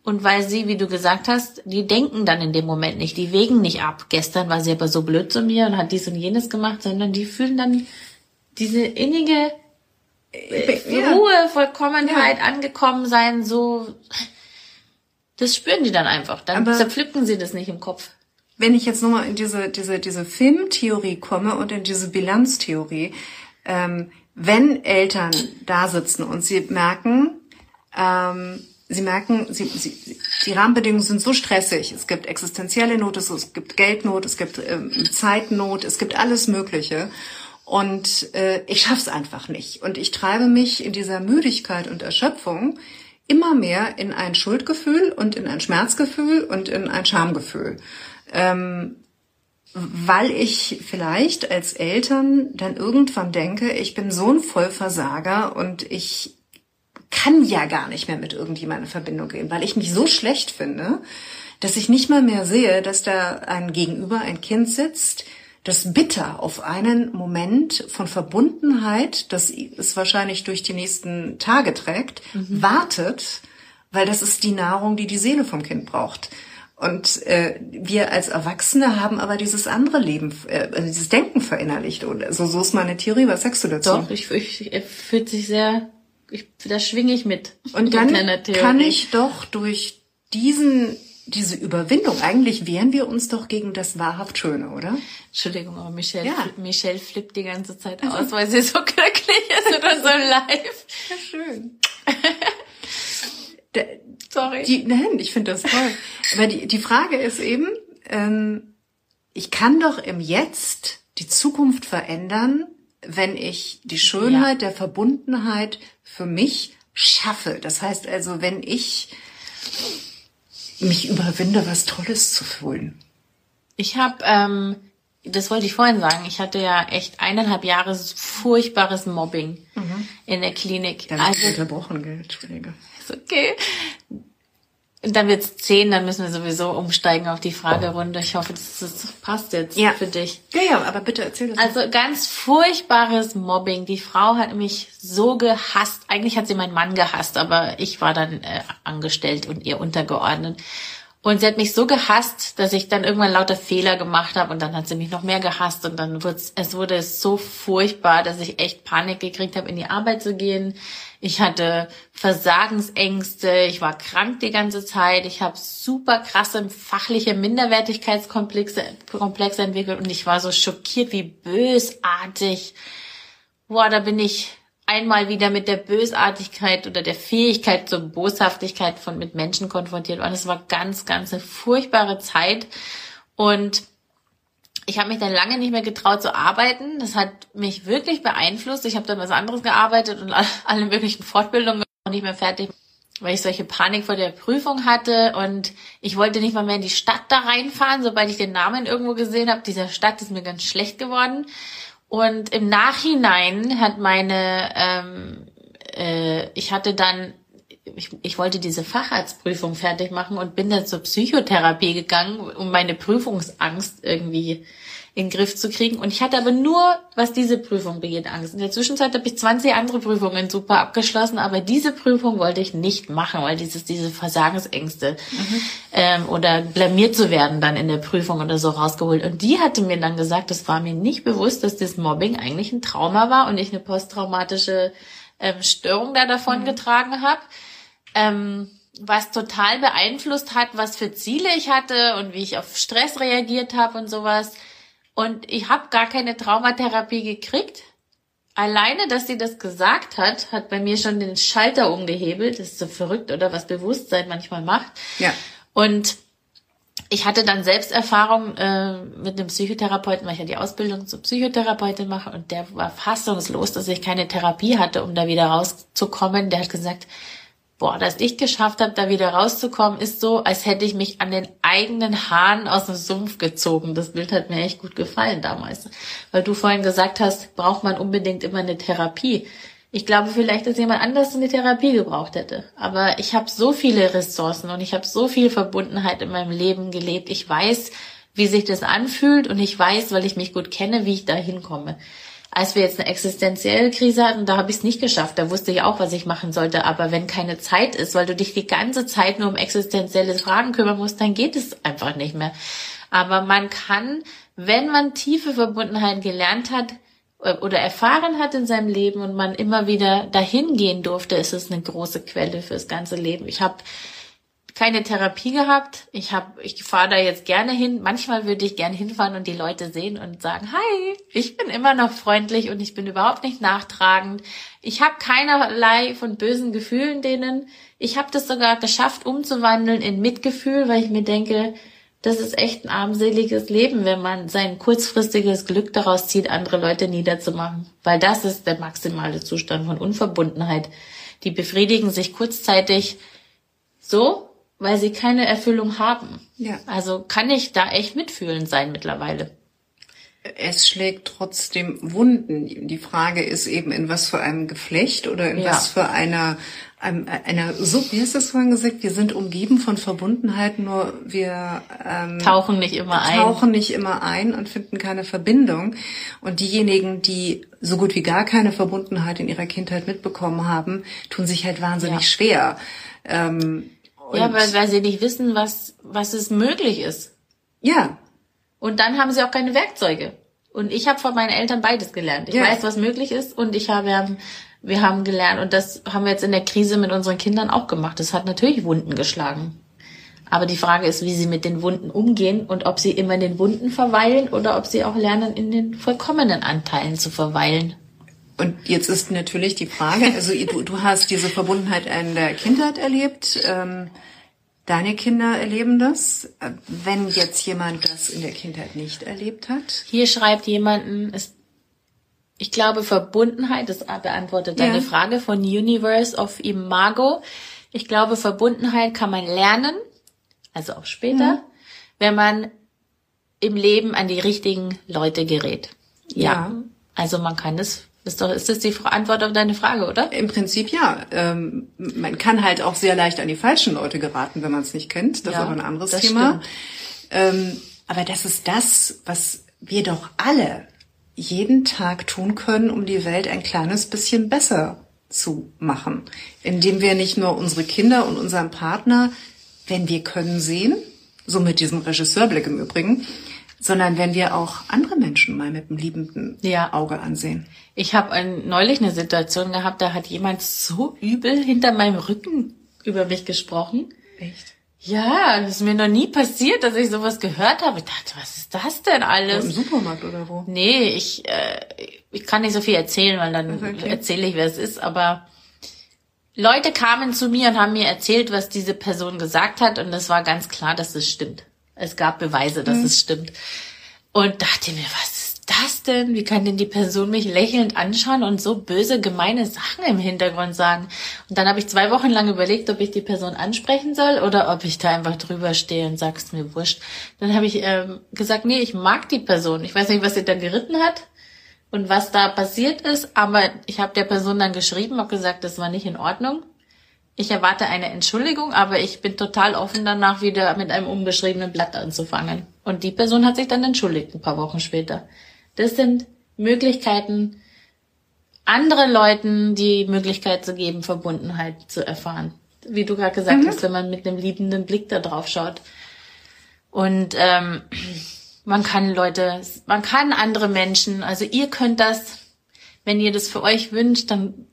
Und weil sie, wie du gesagt hast, die denken dann in dem Moment nicht, die wägen nicht ab. Gestern war sie aber so blöd zu mir und hat dies und jenes gemacht, sondern die fühlen dann diese innige äh, Ja. Ruhe, Vollkommenheit, angekommen sein, so. Das spüren die dann einfach. Dann Aber- zerpflücken sie das nicht im Kopf. Wenn ich jetzt nochmal in diese, diese, diese Filmtheorie komme und in diese Bilanztheorie, ähm, wenn Eltern da sitzen und sie merken, ähm, sie merken, sie, sie, die Rahmenbedingungen sind so stressig. Es gibt existenzielle Not, es, gibt Geldnot, es gibt ähm, Zeitnot, es gibt alles Mögliche. Und äh, ich schaff's einfach nicht. Und ich treibe mich in dieser Müdigkeit und Erschöpfung immer mehr in ein Schuldgefühl und in ein Schmerzgefühl und in ein Schamgefühl. Ähm, weil ich vielleicht als Eltern dann irgendwann denke, ich bin so ein Vollversager und ich kann ja gar nicht mehr mit irgendjemandem in Verbindung gehen, weil ich mich so schlecht finde, dass ich nicht mal mehr sehe, dass da ein Gegenüber, ein Kind sitzt, das bitter auf einen Moment von Verbundenheit, das es wahrscheinlich durch die nächsten Tage trägt, wartet, weil das ist die Nahrung, die die Seele vom Kind braucht. Und äh, wir als Erwachsene haben aber dieses andere Leben, äh, also dieses Denken verinnerlicht. Oder so, so ist meine Theorie. Was sagst du dazu? Doch, ich, ich, er fühlt sich sehr, ich, da schwinge ich mit. Und dann kann ich doch durch diesen, diese Überwindung, eigentlich wehren wir uns doch gegen das wahrhaft Schöne, oder? Entschuldigung, aber Michelle, Ja. Michelle flippt die ganze Zeit aus, weil sie so glücklich ist mit unserem Live. Ja, schön. Sorry. Die, nein, ich finde das toll. Aber die, die Frage ist eben, ähm, ich kann doch im Jetzt die Zukunft verändern, wenn ich die Schönheit der Verbundenheit für mich schaffe. Das heißt also, wenn ich mich überwinde, was Tolles zu fühlen. Ich habe, ähm, das wollte ich vorhin sagen, ich hatte ja echt eineinhalb Jahre furchtbares Mobbing in der Klinik. Da Also, unterbrochen, gell? Entschuldige. ist okay. Und dann wird's zehn, dann müssen wir sowieso umsteigen auf die Fragerunde. Ich hoffe, das, das passt jetzt Ja. für dich. Ja, ja, aber bitte erzähl das. Also ganz furchtbares Mobbing. Die Frau hat mich so gehasst. Eigentlich hat sie meinen Mann gehasst, aber ich war dann äh, angestellt und ihr untergeordnet. Und sie hat mich so gehasst, dass ich dann irgendwann lauter Fehler gemacht habe und dann hat sie mich noch mehr gehasst und dann wurde es wurde so furchtbar, dass ich echt Panik gekriegt habe, in die Arbeit zu gehen. Ich hatte Versagensängste, ich war krank die ganze Zeit, ich habe super krasse fachliche Minderwertigkeitskomplexe Komplexe entwickelt und ich war so schockiert, wie bösartig. Boah, da bin ich einmal wieder mit der Bösartigkeit oder der Fähigkeit zur Boshaftigkeit von mit Menschen konfrontiert worden. Es war ganz, ganz eine furchtbare Zeit und ich habe mich dann lange nicht mehr getraut zu arbeiten. Das hat mich wirklich beeinflusst. Ich habe dann was anderes gearbeitet und alle, möglichen Fortbildungen auch nicht mehr fertig, weil ich solche Panik vor der Prüfung hatte und ich wollte nicht mal mehr in die Stadt da reinfahren, sobald ich den Namen irgendwo gesehen habe. Dieser Stadt ist mir ganz schlecht geworden. Und im Nachhinein hat meine, ähm, äh, ich hatte dann, ich, ich wollte diese Facharztprüfung fertig machen und bin dann zur Psychotherapie gegangen, um meine Prüfungsangst irgendwie in den Griff zu kriegen. Und ich hatte aber nur, was diese Prüfung begeht, Angst. In der Zwischenzeit habe ich 20 andere Prüfungen super abgeschlossen, aber diese Prüfung wollte ich nicht machen, weil dieses, diese Versagensängste ähm, oder blamiert zu werden dann in der Prüfung oder so rausgeholt. Und die hatte mir dann gesagt, es war mir nicht bewusst, dass das Mobbing eigentlich ein Trauma war und ich eine posttraumatische ähm, Störung da davon getragen habe. Ähm, was total beeinflusst hat, was für Ziele ich hatte und wie ich auf Stress reagiert habe und sowas. Und ich habe gar keine Traumatherapie gekriegt. Alleine, dass sie das gesagt hat, hat bei mir schon den Schalter umgehebelt. Das ist so verrückt, oder was Bewusstsein manchmal macht. Ja. Und ich hatte dann Selbsterfahrung äh, mit einem Psychotherapeuten, weil ich ja die Ausbildung zur Psychotherapeutin mache und der war fassungslos, dass ich keine Therapie hatte, um da wieder rauszukommen. Der hat gesagt, boah, dass ich geschafft habe, da wieder rauszukommen, ist so, als hätte ich mich an den eigenen Haaren aus dem Sumpf gezogen. Das Bild hat mir echt gut gefallen damals. Weil du vorhin gesagt hast, braucht man unbedingt immer eine Therapie. Ich glaube vielleicht, dass jemand anders eine Therapie gebraucht hätte. Aber ich habe so viele Ressourcen und ich habe so viel Verbundenheit in meinem Leben gelebt. Ich weiß, wie sich das anfühlt und ich weiß, weil ich mich gut kenne, wie ich da hinkomme. Als wir jetzt eine existenzielle Krise hatten, da habe ich es nicht geschafft. Da wusste ich auch, was ich machen sollte. Aber wenn keine Zeit ist, weil du dich die ganze Zeit nur um existenzielle Fragen kümmern musst, dann geht es einfach nicht mehr. Aber man kann, wenn man tiefe Verbundenheit gelernt hat, oder erfahren hat in seinem Leben und man immer wieder dahin gehen durfte, ist es eine große Quelle fürs ganze Leben. Ich habe keine Therapie gehabt. Ich habe, ich fahre da jetzt gerne hin. Manchmal würde ich gerne hinfahren und die Leute sehen und sagen, hi, ich bin immer noch freundlich und ich bin überhaupt nicht nachtragend. Ich habe keinerlei von bösen Gefühlen denen. Ich habe das sogar geschafft, umzuwandeln in Mitgefühl, weil ich mir denke, das ist echt ein armseliges Leben, wenn man sein kurzfristiges Glück daraus zieht, andere Leute niederzumachen. Weil das ist der maximale Zustand von Unverbundenheit. Die befriedigen sich kurzzeitig so, weil sie keine Erfüllung haben. Ja. Also kann ich da echt mitfühlend sein mittlerweile. Es schlägt trotzdem Wunden. Die Frage ist eben, in was für einem Geflecht oder in ja. was für einer einem, einer so, wie hast du das vorhin gesagt, wir sind umgeben von Verbundenheit, nur wir ähm, tauchen nicht immer ein. Tauchen nicht immer ein und finden keine Verbindung. Und diejenigen, die so gut wie gar keine Verbundenheit in ihrer Kindheit mitbekommen haben, tun sich halt wahnsinnig ja. schwer. Ähm, ja, weil, weil sie nicht wissen, was, was es möglich ist. Ja. Und dann haben sie auch keine Werkzeuge. Und ich habe von meinen Eltern beides gelernt. Ich ja. weiß, was möglich ist und ich habe wir haben gelernt, und das haben wir jetzt in der Krise mit unseren Kindern auch gemacht. Das hat natürlich Wunden geschlagen. Aber die Frage ist, wie sie mit den Wunden umgehen und ob sie immer in den Wunden verweilen oder ob sie auch lernen, in den vollkommenen Anteilen zu verweilen. Und jetzt ist natürlich die Frage, also du, du hast diese Verbundenheit in der Kindheit erlebt. Ähm, deine Kinder erleben das. Wenn jetzt jemand das in der Kindheit nicht erlebt hat? Hier schreibt jemanden, es ich glaube, Verbundenheit, das beantwortet deine ja. Frage von Universe of Imago. Ich glaube, Verbundenheit kann man lernen, also auch später, mhm. wenn man im Leben an die richtigen Leute gerät. Ja. ja. Also man kann das ist doch, ist das die Antwort auf deine Frage, oder? Im Prinzip ja. Ähm, man kann halt auch sehr leicht an die falschen Leute geraten, wenn man es nicht kennt. Das ja, ist aber ein anderes Thema. Ähm, aber das ist das, was wir doch alle jeden Tag tun können, um die Welt ein kleines bisschen besser zu machen, indem wir nicht nur unsere Kinder und unseren Partner, wenn wir können, sehen, so mit diesem Regisseurblick im Übrigen, sondern wenn wir auch andere Menschen mal mit einem liebenden ja. Auge ansehen. Ich habe neulich eine Situation gehabt, da hat jemand so übel hinter meinem Rücken über mich gesprochen. Echt? Ja, das ist mir noch nie passiert, dass ich sowas gehört habe. Ich dachte, was ist das denn alles? Im Supermarkt oder wo? Nee, ich, äh, ich kann nicht so viel erzählen, weil dann okay. erzähle ich, wer es ist. Aber Leute kamen zu mir und haben mir erzählt, was diese Person gesagt hat. Und es war ganz klar, dass es stimmt. Es gab Beweise, dass mhm. es stimmt. Und dachte mir, was das denn? Wie kann denn die Person mich lächelnd anschauen und so böse, gemeine Sachen im Hintergrund sagen? Und dann habe ich zwei Wochen lang überlegt, ob ich die Person ansprechen soll oder ob ich da einfach drüber stehe und sag's mir wurscht. Dann habe ich ähm, gesagt, nee, ich mag die Person. Ich weiß nicht, was sie dann geritten hat und was da passiert ist, aber ich habe der Person dann geschrieben, habe gesagt, das war nicht in Ordnung. Ich erwarte eine Entschuldigung, aber ich bin total offen danach wieder mit einem unbeschriebenen Blatt anzufangen. Und die Person hat sich dann entschuldigt ein paar Wochen später. Das sind Möglichkeiten, andere Leuten die Möglichkeit zu geben, Verbundenheit zu erfahren. Wie du gerade gesagt mhm. hast, wenn man mit einem liebenden Blick da drauf schaut. Und ähm, man kann Leute, man kann andere Menschen, also ihr könnt das, wenn ihr das für euch wünscht, dann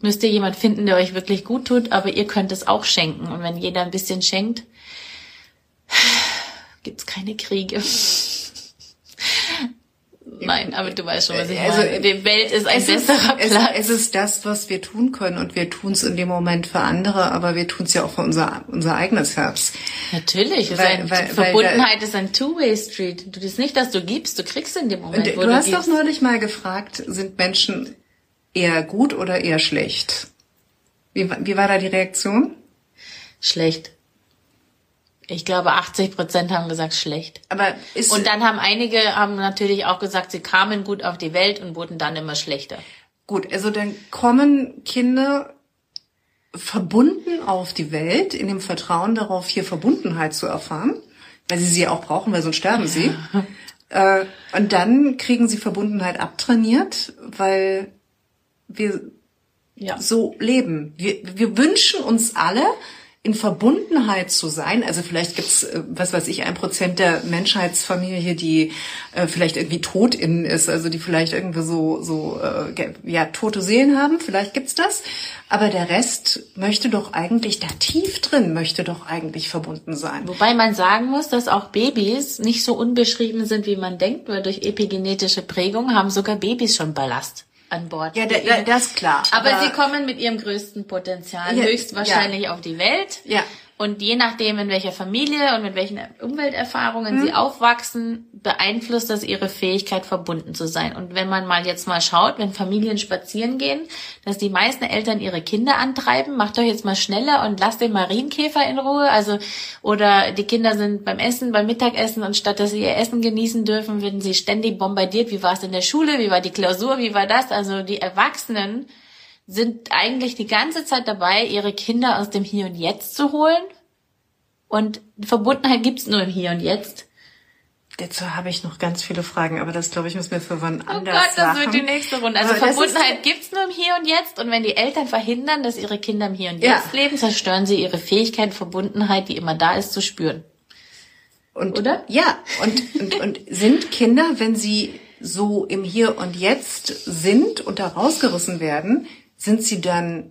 müsst ihr jemand finden, der euch wirklich gut tut, aber ihr könnt es auch schenken. Und wenn jeder ein bisschen schenkt, gibt's keine Kriege. Nein, aber du weißt schon, was ich also, meine. Die Welt ist ein besserer ist, Platz. Es, es, ist das, was wir tun können und wir tun es in dem Moment für andere, aber wir tun es ja auch für unser, unser eigenes Herz. Natürlich. Weil, ein, weil, Verbundenheit weil, ist ein Two-Way-Street. Du bist nicht, dass du gibst, du kriegst in dem Moment, wo du, du hast gibst. doch neulich mal gefragt, sind Menschen eher gut oder eher schlecht? Wie, wie war da die Reaktion? Schlecht. Ich glaube, 80 Prozent haben gesagt schlecht. Aber ist und dann haben einige haben natürlich auch gesagt, sie kamen gut auf die Welt und wurden dann immer schlechter. Gut, also dann kommen Kinder verbunden auf die Welt, in dem Vertrauen darauf, hier Verbundenheit zu erfahren, weil sie sie auch brauchen, weil sonst sterben sie. Äh, und dann kriegen sie Verbundenheit abtrainiert, weil wir Ja. so leben. Wir, wir wünschen uns alle, in Verbundenheit zu sein. Also vielleicht gibt's, äh, was weiß ich, ein Prozent der Menschheitsfamilie, die äh, vielleicht irgendwie tot innen ist, also die vielleicht irgendwie so, so äh, ja, tote Seelen haben. Vielleicht gibt's das. Aber der Rest möchte doch eigentlich, da tief drin, möchte doch eigentlich verbunden sein. Wobei man sagen muss, dass auch Babys nicht so unbeschrieben sind, wie man denkt, weil durch epigenetische Prägung haben sogar Babys schon Ballast an Bord. Ja, da, da, das ist klar. Aber, sie kommen mit ihrem größten Potenzial Ja, höchstwahrscheinlich auf die Welt. Ja. Und je nachdem, in welcher Familie und mit welchen Umwelterfahrungen Mhm. sie aufwachsen, beeinflusst das ihre Fähigkeit, verbunden zu sein. Und wenn man mal jetzt mal schaut, wenn Familien spazieren gehen, dass die meisten Eltern ihre Kinder antreiben, macht doch jetzt mal schneller und lasst den Marienkäfer in Ruhe. Also, oder die Kinder sind beim Essen, beim Mittagessen und statt dass sie ihr Essen genießen dürfen, werden sie ständig bombardiert. Wie war es in der Schule? Wie war die Klausur? Wie war das? Also, die Erwachsenen sind eigentlich die ganze Zeit dabei, ihre Kinder aus dem Hier und Jetzt zu holen. Und Verbundenheit gibt's nur im Hier und Jetzt. Dazu habe ich noch ganz viele Fragen, aber das glaube ich müssen wir für wann Oh anders Gott, das machen. wird die nächste Runde. Also Aber Verbundenheit gibt's nur im Hier und Jetzt. Und wenn die Eltern verhindern, dass ihre Kinder im Hier und Ja. Jetzt leben, zerstören sie ihre Fähigkeit, Verbundenheit, die immer da ist, zu spüren. Und, Oder? Ja, und, und, und sind Kinder, wenn sie so im Hier und Jetzt sind und da rausgerissen werden, sind sie dann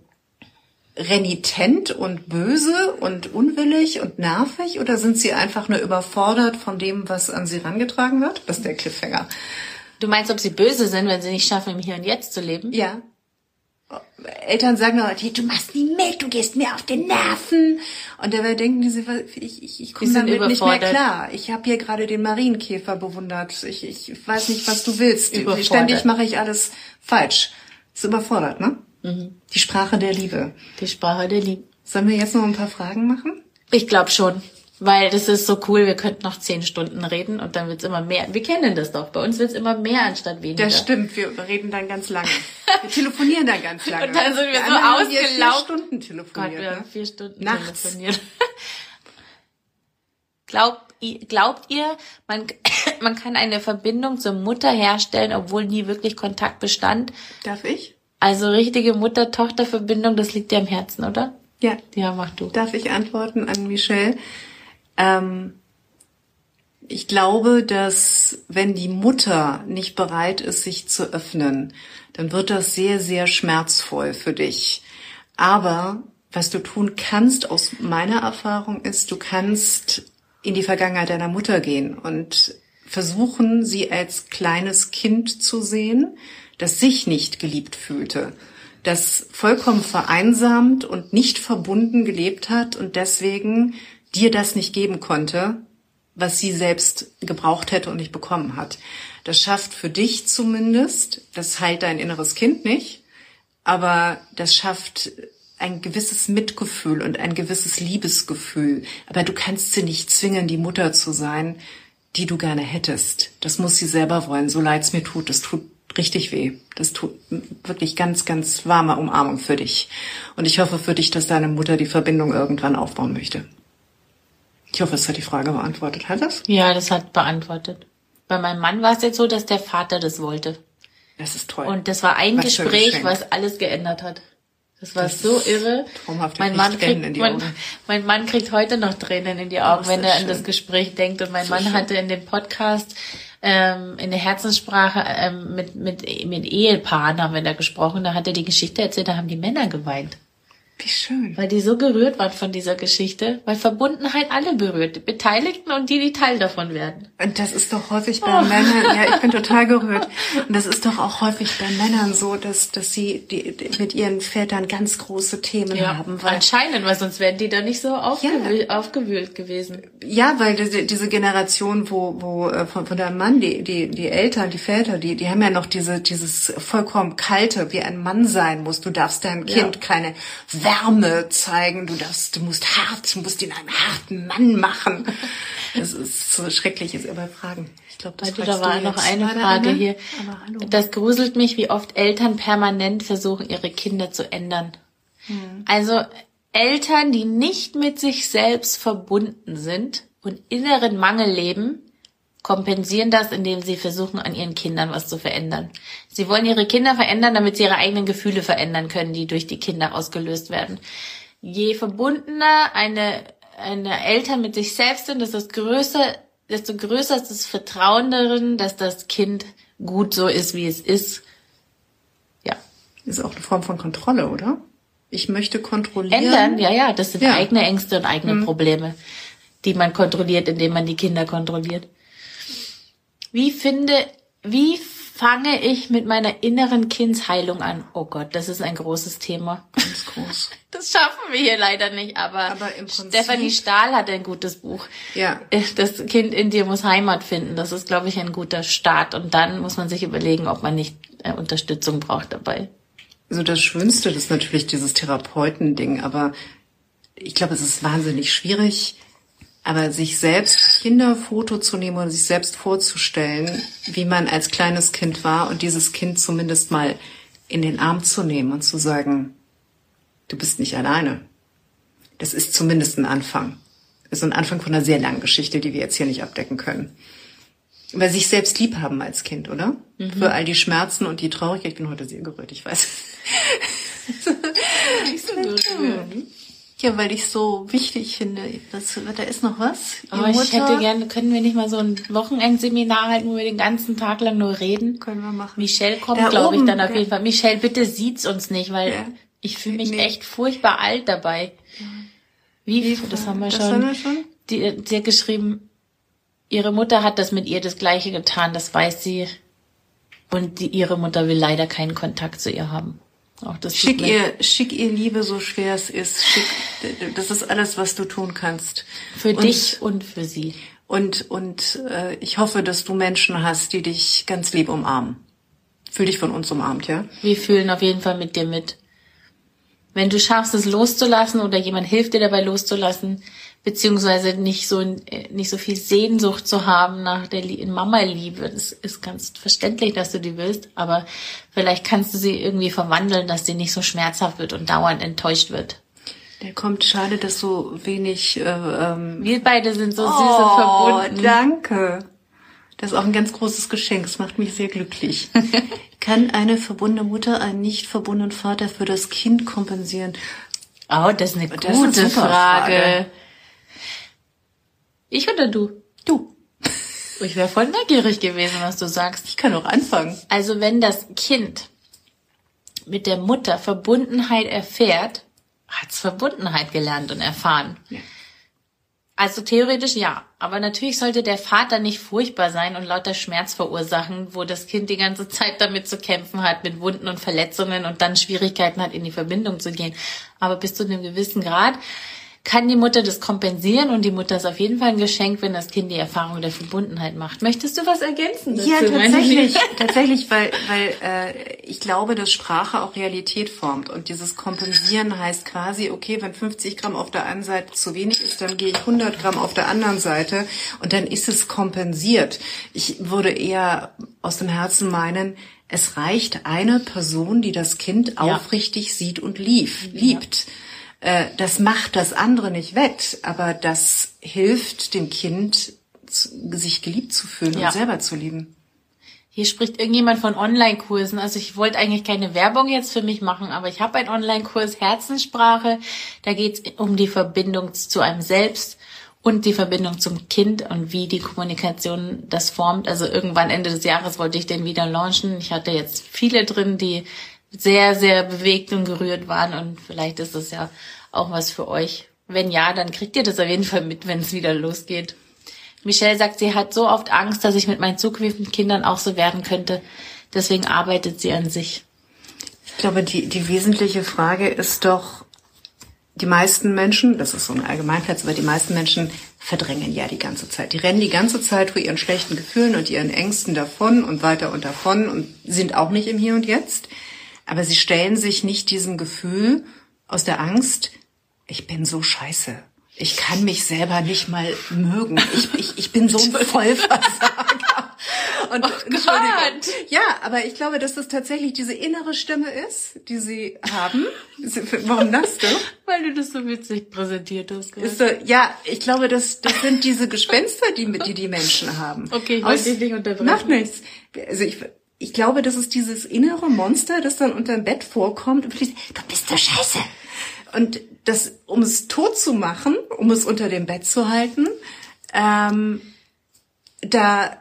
renitent und böse und unwillig und nervig oder sind sie einfach nur überfordert von dem, was an sie rangetragen wird? Das ist der Cliffhanger. Du meinst, ob sie böse sind, wenn sie nicht schaffen, im Hier und Jetzt zu leben? Ja. Eltern sagen noch, du machst nie mit, du gehst mir auf den Nerven. Und dabei denken die sich, ich, ich, ich komme damit nicht mehr klar. Ich habe hier gerade den Marienkäfer bewundert. Ich, ich weiß nicht, was du willst. Ständig mache ich alles falsch. Ist überfordert, ne? Mhm. Die Sprache der Liebe. Die Sprache der Liebe. Sollen wir jetzt noch ein paar Fragen machen? Ich glaube schon. Weil das ist so cool, wir könnten noch zehn Stunden reden und dann wird's immer mehr. Wir kennen das doch. Bei uns wird's immer mehr anstatt weniger. Das stimmt, wir reden dann ganz lange. Wir telefonieren dann ganz lange. Und dann sind wir so haben hier ausgelaugt. Vier Stunden Gott, telefoniert. wir haben ne? vier Stunden Nachts. telefoniert. Glaubt, ihr- glaubt ihr, man, man kann eine Verbindung zur Mutter herstellen, obwohl nie wirklich Kontakt bestand? Darf ich? Also richtige Mutter-Tochter-Verbindung, das liegt dir am Herzen, oder? Ja. Ja, mach du. Darf ich antworten an Michelle? Ähm, ich glaube, dass wenn die Mutter nicht bereit ist, sich zu öffnen, dann wird das sehr, sehr schmerzvoll für dich. Aber was du tun kannst aus meiner Erfahrung ist, du kannst in die Vergangenheit deiner Mutter gehen und versuchen, sie als kleines Kind zu sehen, das sich nicht geliebt fühlte, das vollkommen vereinsamt und nicht verbunden gelebt hat und deswegen dir das nicht geben konnte, was sie selbst gebraucht hätte und nicht bekommen hat. Das schafft für dich zumindest, das heilt dein inneres Kind nicht, aber das schafft ein gewisses Mitgefühl und ein gewisses Liebesgefühl. Aber du kannst sie nicht zwingen, die Mutter zu sein, die du gerne hättest. Das muss sie selber wollen, so leid's mir tut. Das tut richtig weh. Das tut wirklich ganz, ganz warme Umarmung für dich. Und ich hoffe für dich, dass deine Mutter die Verbindung irgendwann aufbauen möchte. Ich hoffe, es hat die Frage beantwortet. Hat es? Ja, das hat beantwortet. Bei meinem Mann war es jetzt so, dass der Vater das wollte. Das ist toll. Und das war ein Was Gespräch, was alles geändert hat. Das war Das so irre. traumhaft. Mein Mann, kriegt, mein, mein Mann kriegt heute noch Tränen in die Augen, ist wenn das er an schön. das Gespräch denkt. Und mein So Mann schön. hatte in dem Podcast ähm, in der Herzenssprache ähm, mit, mit, mit Ehepaaren haben wir da gesprochen. Da hat er die Geschichte erzählt, da haben die Männer geweint. Wie schön. Weil die so gerührt waren von dieser Geschichte, weil Verbundenheit alle berührt, die Beteiligten und die, die Teil davon werden. Und das ist doch häufig bei Männern, ja, ich bin total gerührt. Und das ist doch auch häufig bei Männern so, dass, dass sie die, die mit ihren Vätern ganz große Themen haben. Weil, anscheinend, weil sonst wären die da nicht so aufgewühlt, aufgewühlt gewesen. ja, weil diese, diese Generation, wo, wo äh, von, von deinem Mann, die, die, die Eltern, die Väter, die, die haben ja noch diese, dieses vollkommen kalte, wie ein Mann sein muss. Du darfst deinem Kind keine Wärme zeigen. Du darfst, du musst hart, du musst ihn einen harten Mann machen. Das ist so schrecklich, ist aber Fragen. Ich glaube, das also, da war noch eine Frage eine? hier. Das gruselt mich, wie oft Eltern permanent versuchen, ihre Kinder zu ändern. Hm. Also Eltern, die nicht mit sich selbst verbunden sind und inneren Mangel leben, kompensieren das, indem sie versuchen, an ihren Kindern was zu verändern. Sie wollen ihre Kinder verändern, damit sie ihre eigenen Gefühle verändern können, die durch die Kinder ausgelöst werden. Je verbundener eine, eine Eltern mit sich selbst sind, desto größer, desto größer ist das Vertrauen darin, dass das Kind gut so ist, wie es ist. Ja. Ist auch eine Form von Kontrolle, oder? Ich möchte kontrollieren. Ändern, ja, ja, das sind Ja. eigene Ängste und eigene Probleme, die man kontrolliert, indem man die Kinder kontrolliert. Wie finde, wie fange ich mit meiner inneren Kindsheilung an? Oh Gott, das ist ein großes Thema. Ganz groß. Das schaffen wir hier leider nicht, aber, Aber Stephanie Stahl hat ein gutes Buch. Ja. Das Kind in dir muss Heimat finden. Das ist, glaube ich, ein guter Start. Und dann muss man sich überlegen, ob man nicht äh, Unterstützung braucht dabei. Also das Schönste, ist natürlich dieses Therapeutending, aber ich glaube, es ist wahnsinnig schwierig, aber sich selbst Kinderfoto zu nehmen und sich selbst vorzustellen, wie man als kleines Kind war und dieses Kind zumindest mal in den Arm zu nehmen und zu sagen, du bist nicht alleine. Das ist zumindest ein Anfang. Das ist ein Anfang von einer sehr langen Geschichte, die wir jetzt hier nicht abdecken können. Weil sich selbst lieb haben als Kind, oder? Für all die Schmerzen und die Traurigkeit. Ich bin heute sehr gerührt, ich weiß. Ja, weil ich so wichtig finde. Das, da ist noch was. Aber Ihre ich hätte Mutter- gerne, können wir nicht mal so ein Wochenendseminar halten, wo wir den ganzen Tag lang nur reden? Können wir machen. Michelle kommt, glaube ich, dann auf ja. jeden Fall. Michelle, bitte sieht's uns nicht, weil Ja. ich fühle mich Nee. echt furchtbar alt dabei. Wie, das haben wir Das schon. haben wir schon? Die, sie hat geschrieben, ihre Mutter hat das mit ihr das Gleiche getan, das weiß sie. Und die, ihre Mutter will leider keinen Kontakt zu ihr haben. Auch das Schick ihr, schick ihr Liebe, so schwer es ist. Schick, das ist alles, was du tun kannst. Für und, dich und für sie. Und, und äh, ich hoffe, dass du Menschen hast, die dich ganz lieb umarmen. Fühl dich von uns umarmt, ja? Wir fühlen auf jeden Fall mit dir mit. Wenn du schaffst, es loszulassen oder jemand hilft dir dabei loszulassen, beziehungsweise nicht so nicht so viel Sehnsucht zu haben nach der Lie- Mama-Liebe, das ist ganz verständlich, dass du die willst, aber vielleicht kannst du sie irgendwie verwandeln, dass sie nicht so schmerzhaft wird und dauernd enttäuscht wird. Der kommt, schade, dass so wenig äh, ähm, Wir beide sind so süß Oh, und verbunden. danke. Das ist auch ein ganz großes Geschenk. Das macht mich sehr glücklich. Kann eine verbundene Mutter einen nicht verbundenen Vater für das Kind kompensieren? Oh, das ist eine Das ist eine gute Frage. Frage. Ich oder du? Du. Ich wäre voll neugierig gewesen, was du sagst. Ich kann auch anfangen. Also wenn das Kind mit der Mutter Verbundenheit erfährt, hat's Verbundenheit gelernt und erfahren. Ja. Also theoretisch ja, aber natürlich sollte der Vater nicht furchtbar sein und lauter Schmerz verursachen, wo das Kind die ganze Zeit damit zu kämpfen hat, mit Wunden und Verletzungen und dann Schwierigkeiten hat, in die Verbindung zu gehen. Aber bis zu einem gewissen Grad kann die Mutter das kompensieren und die Mutter ist auf jeden Fall ein Geschenk, wenn das Kind die Erfahrung der Verbundenheit macht. Möchtest du was ergänzen? Ja, dazu, meine tatsächlich, tatsächlich, weil, weil äh, ich glaube, dass Sprache auch Realität formt und dieses Kompensieren heißt quasi, okay, wenn 50 Gramm auf der einen Seite zu wenig ist, dann gehe ich 100 Gramm auf der anderen Seite und dann ist es kompensiert. Ich würde eher aus dem Herzen meinen, es reicht eine Person, die das Kind aufrichtig sieht und lief, liebt. Äh, Das macht das andere nicht wett, aber das hilft dem Kind, sich geliebt zu fühlen Ja. und selber zu lieben. Hier spricht irgendjemand von Online-Kursen. Also ich wollte eigentlich keine Werbung jetzt für mich machen, aber ich habe einen Online-Kurs Herzenssprache. Da geht es um die Verbindung zu einem selbst und die Verbindung zum Kind und wie die Kommunikation das formt. Also irgendwann Ende des Jahres wollte ich den wieder launchen. Ich hatte jetzt viele drin, die sehr, sehr bewegt und gerührt waren und vielleicht ist es ja auch was für euch. Wenn ja, dann kriegt ihr das auf jeden Fall mit, wenn es wieder losgeht. Michelle sagt, sie hat so oft Angst, dass ich mit meinen zukünftigen Kindern auch so werden könnte. Deswegen arbeitet sie an sich. Ich glaube, die, die wesentliche Frage ist doch, die meisten Menschen, das ist so ein Allgemeinplatz, aber die meisten Menschen verdrängen ja die ganze Zeit. Die rennen die ganze Zeit vor ihren schlechten Gefühlen und ihren Ängsten davon und weiter und davon und sind auch nicht im Hier und Jetzt. Aber sie stellen sich nicht diesem Gefühl aus der Angst, ich bin so scheiße. Ich kann mich selber nicht mal mögen. Ich, ich, ich bin so ein Vollversager. Und, oh. Ja, aber ich glaube, dass das tatsächlich diese innere Stimme ist, die sie haben. Warum lachst du? Weil du das so witzig präsentiert hast. Ist so, ja, ich glaube, das, das sind diese Gespenster, die, die die Menschen haben. Okay, ich wollte dich nicht unterbrechen. Macht nichts. Also ich, ich glaube, das ist dieses innere Monster, das dann unterm Bett vorkommt und fließt, du bist so scheiße. Und das, um es tot zu machen, um es unter dem Bett zu halten, ähm, da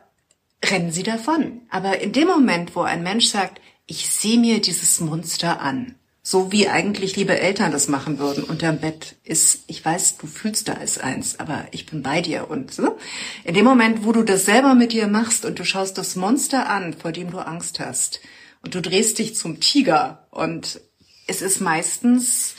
rennen sie davon. Aber in dem Moment, wo ein Mensch sagt, ich sehe mir dieses Monster an, so wie eigentlich liebe Eltern das machen würden, unterm Bett ist, ich weiß, du fühlst da als eins, aber ich bin bei dir und so. In dem Moment, wo du das selber mit dir machst und du schaust das Monster an, vor dem du Angst hast, und du drehst dich zum Tiger und es ist meistens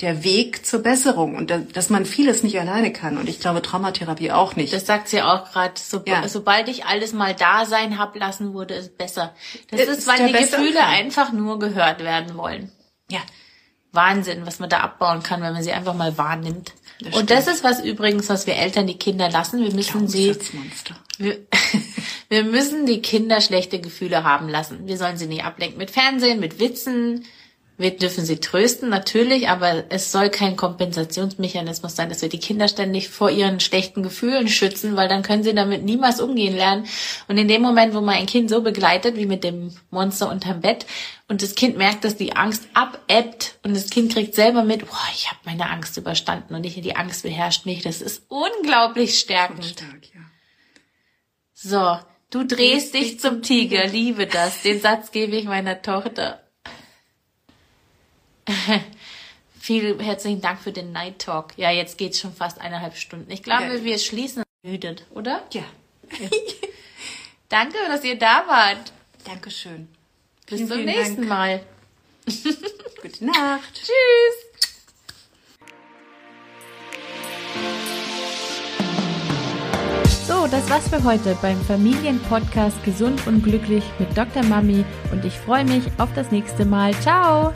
der Weg zur Besserung und dass man vieles nicht alleine kann. Und ich glaube, Traumatherapie auch nicht. Das sagt sie auch gerade. So, ja. Sobald ich alles mal da sein hab lassen, wurde es besser. Das ist, ist weil die Gefühle kann. einfach nur gehört werden wollen. Ja. Wahnsinn, was man da abbauen kann, wenn man sie einfach mal wahrnimmt. Das und das ist was übrigens, was wir Eltern die Kinder lassen. Wir müssen sie, wir, wir müssen die Kinder schlechte Gefühle haben lassen. Wir sollen sie nicht ablenken mit Fernsehen, mit Witzen, wir dürfen sie trösten, natürlich, aber es soll kein Kompensationsmechanismus sein, dass wir die Kinder ständig vor ihren schlechten Gefühlen schützen, weil dann können sie damit niemals umgehen lernen. Und in dem Moment, wo man ein Kind so begleitet, wie mit dem Monster unterm Bett, und das Kind merkt, dass die Angst abebbt und das Kind kriegt selber mit, boah, ich habe meine Angst überstanden und nicht die Angst beherrscht mich, das ist unglaublich stärkend. Stark, ja. So, du drehst dich zum Tiger, liebe das. Den Satz gebe ich meiner Tochter. Vielen herzlichen Dank für den Night Talk. Ja, jetzt geht's schon fast eineinhalb Stunden. Ich glaube, ja. wir schließen müdet, oder? Ja. ja. Danke, dass ihr da wart. Dankeschön. Bis vielen, zum vielen nächsten Dank. Mal. Gute Nacht. Tschüss. So, das war's für heute beim Familienpodcast Gesund und Glücklich mit Dr. Mami und ich freue mich auf das nächste Mal. Ciao!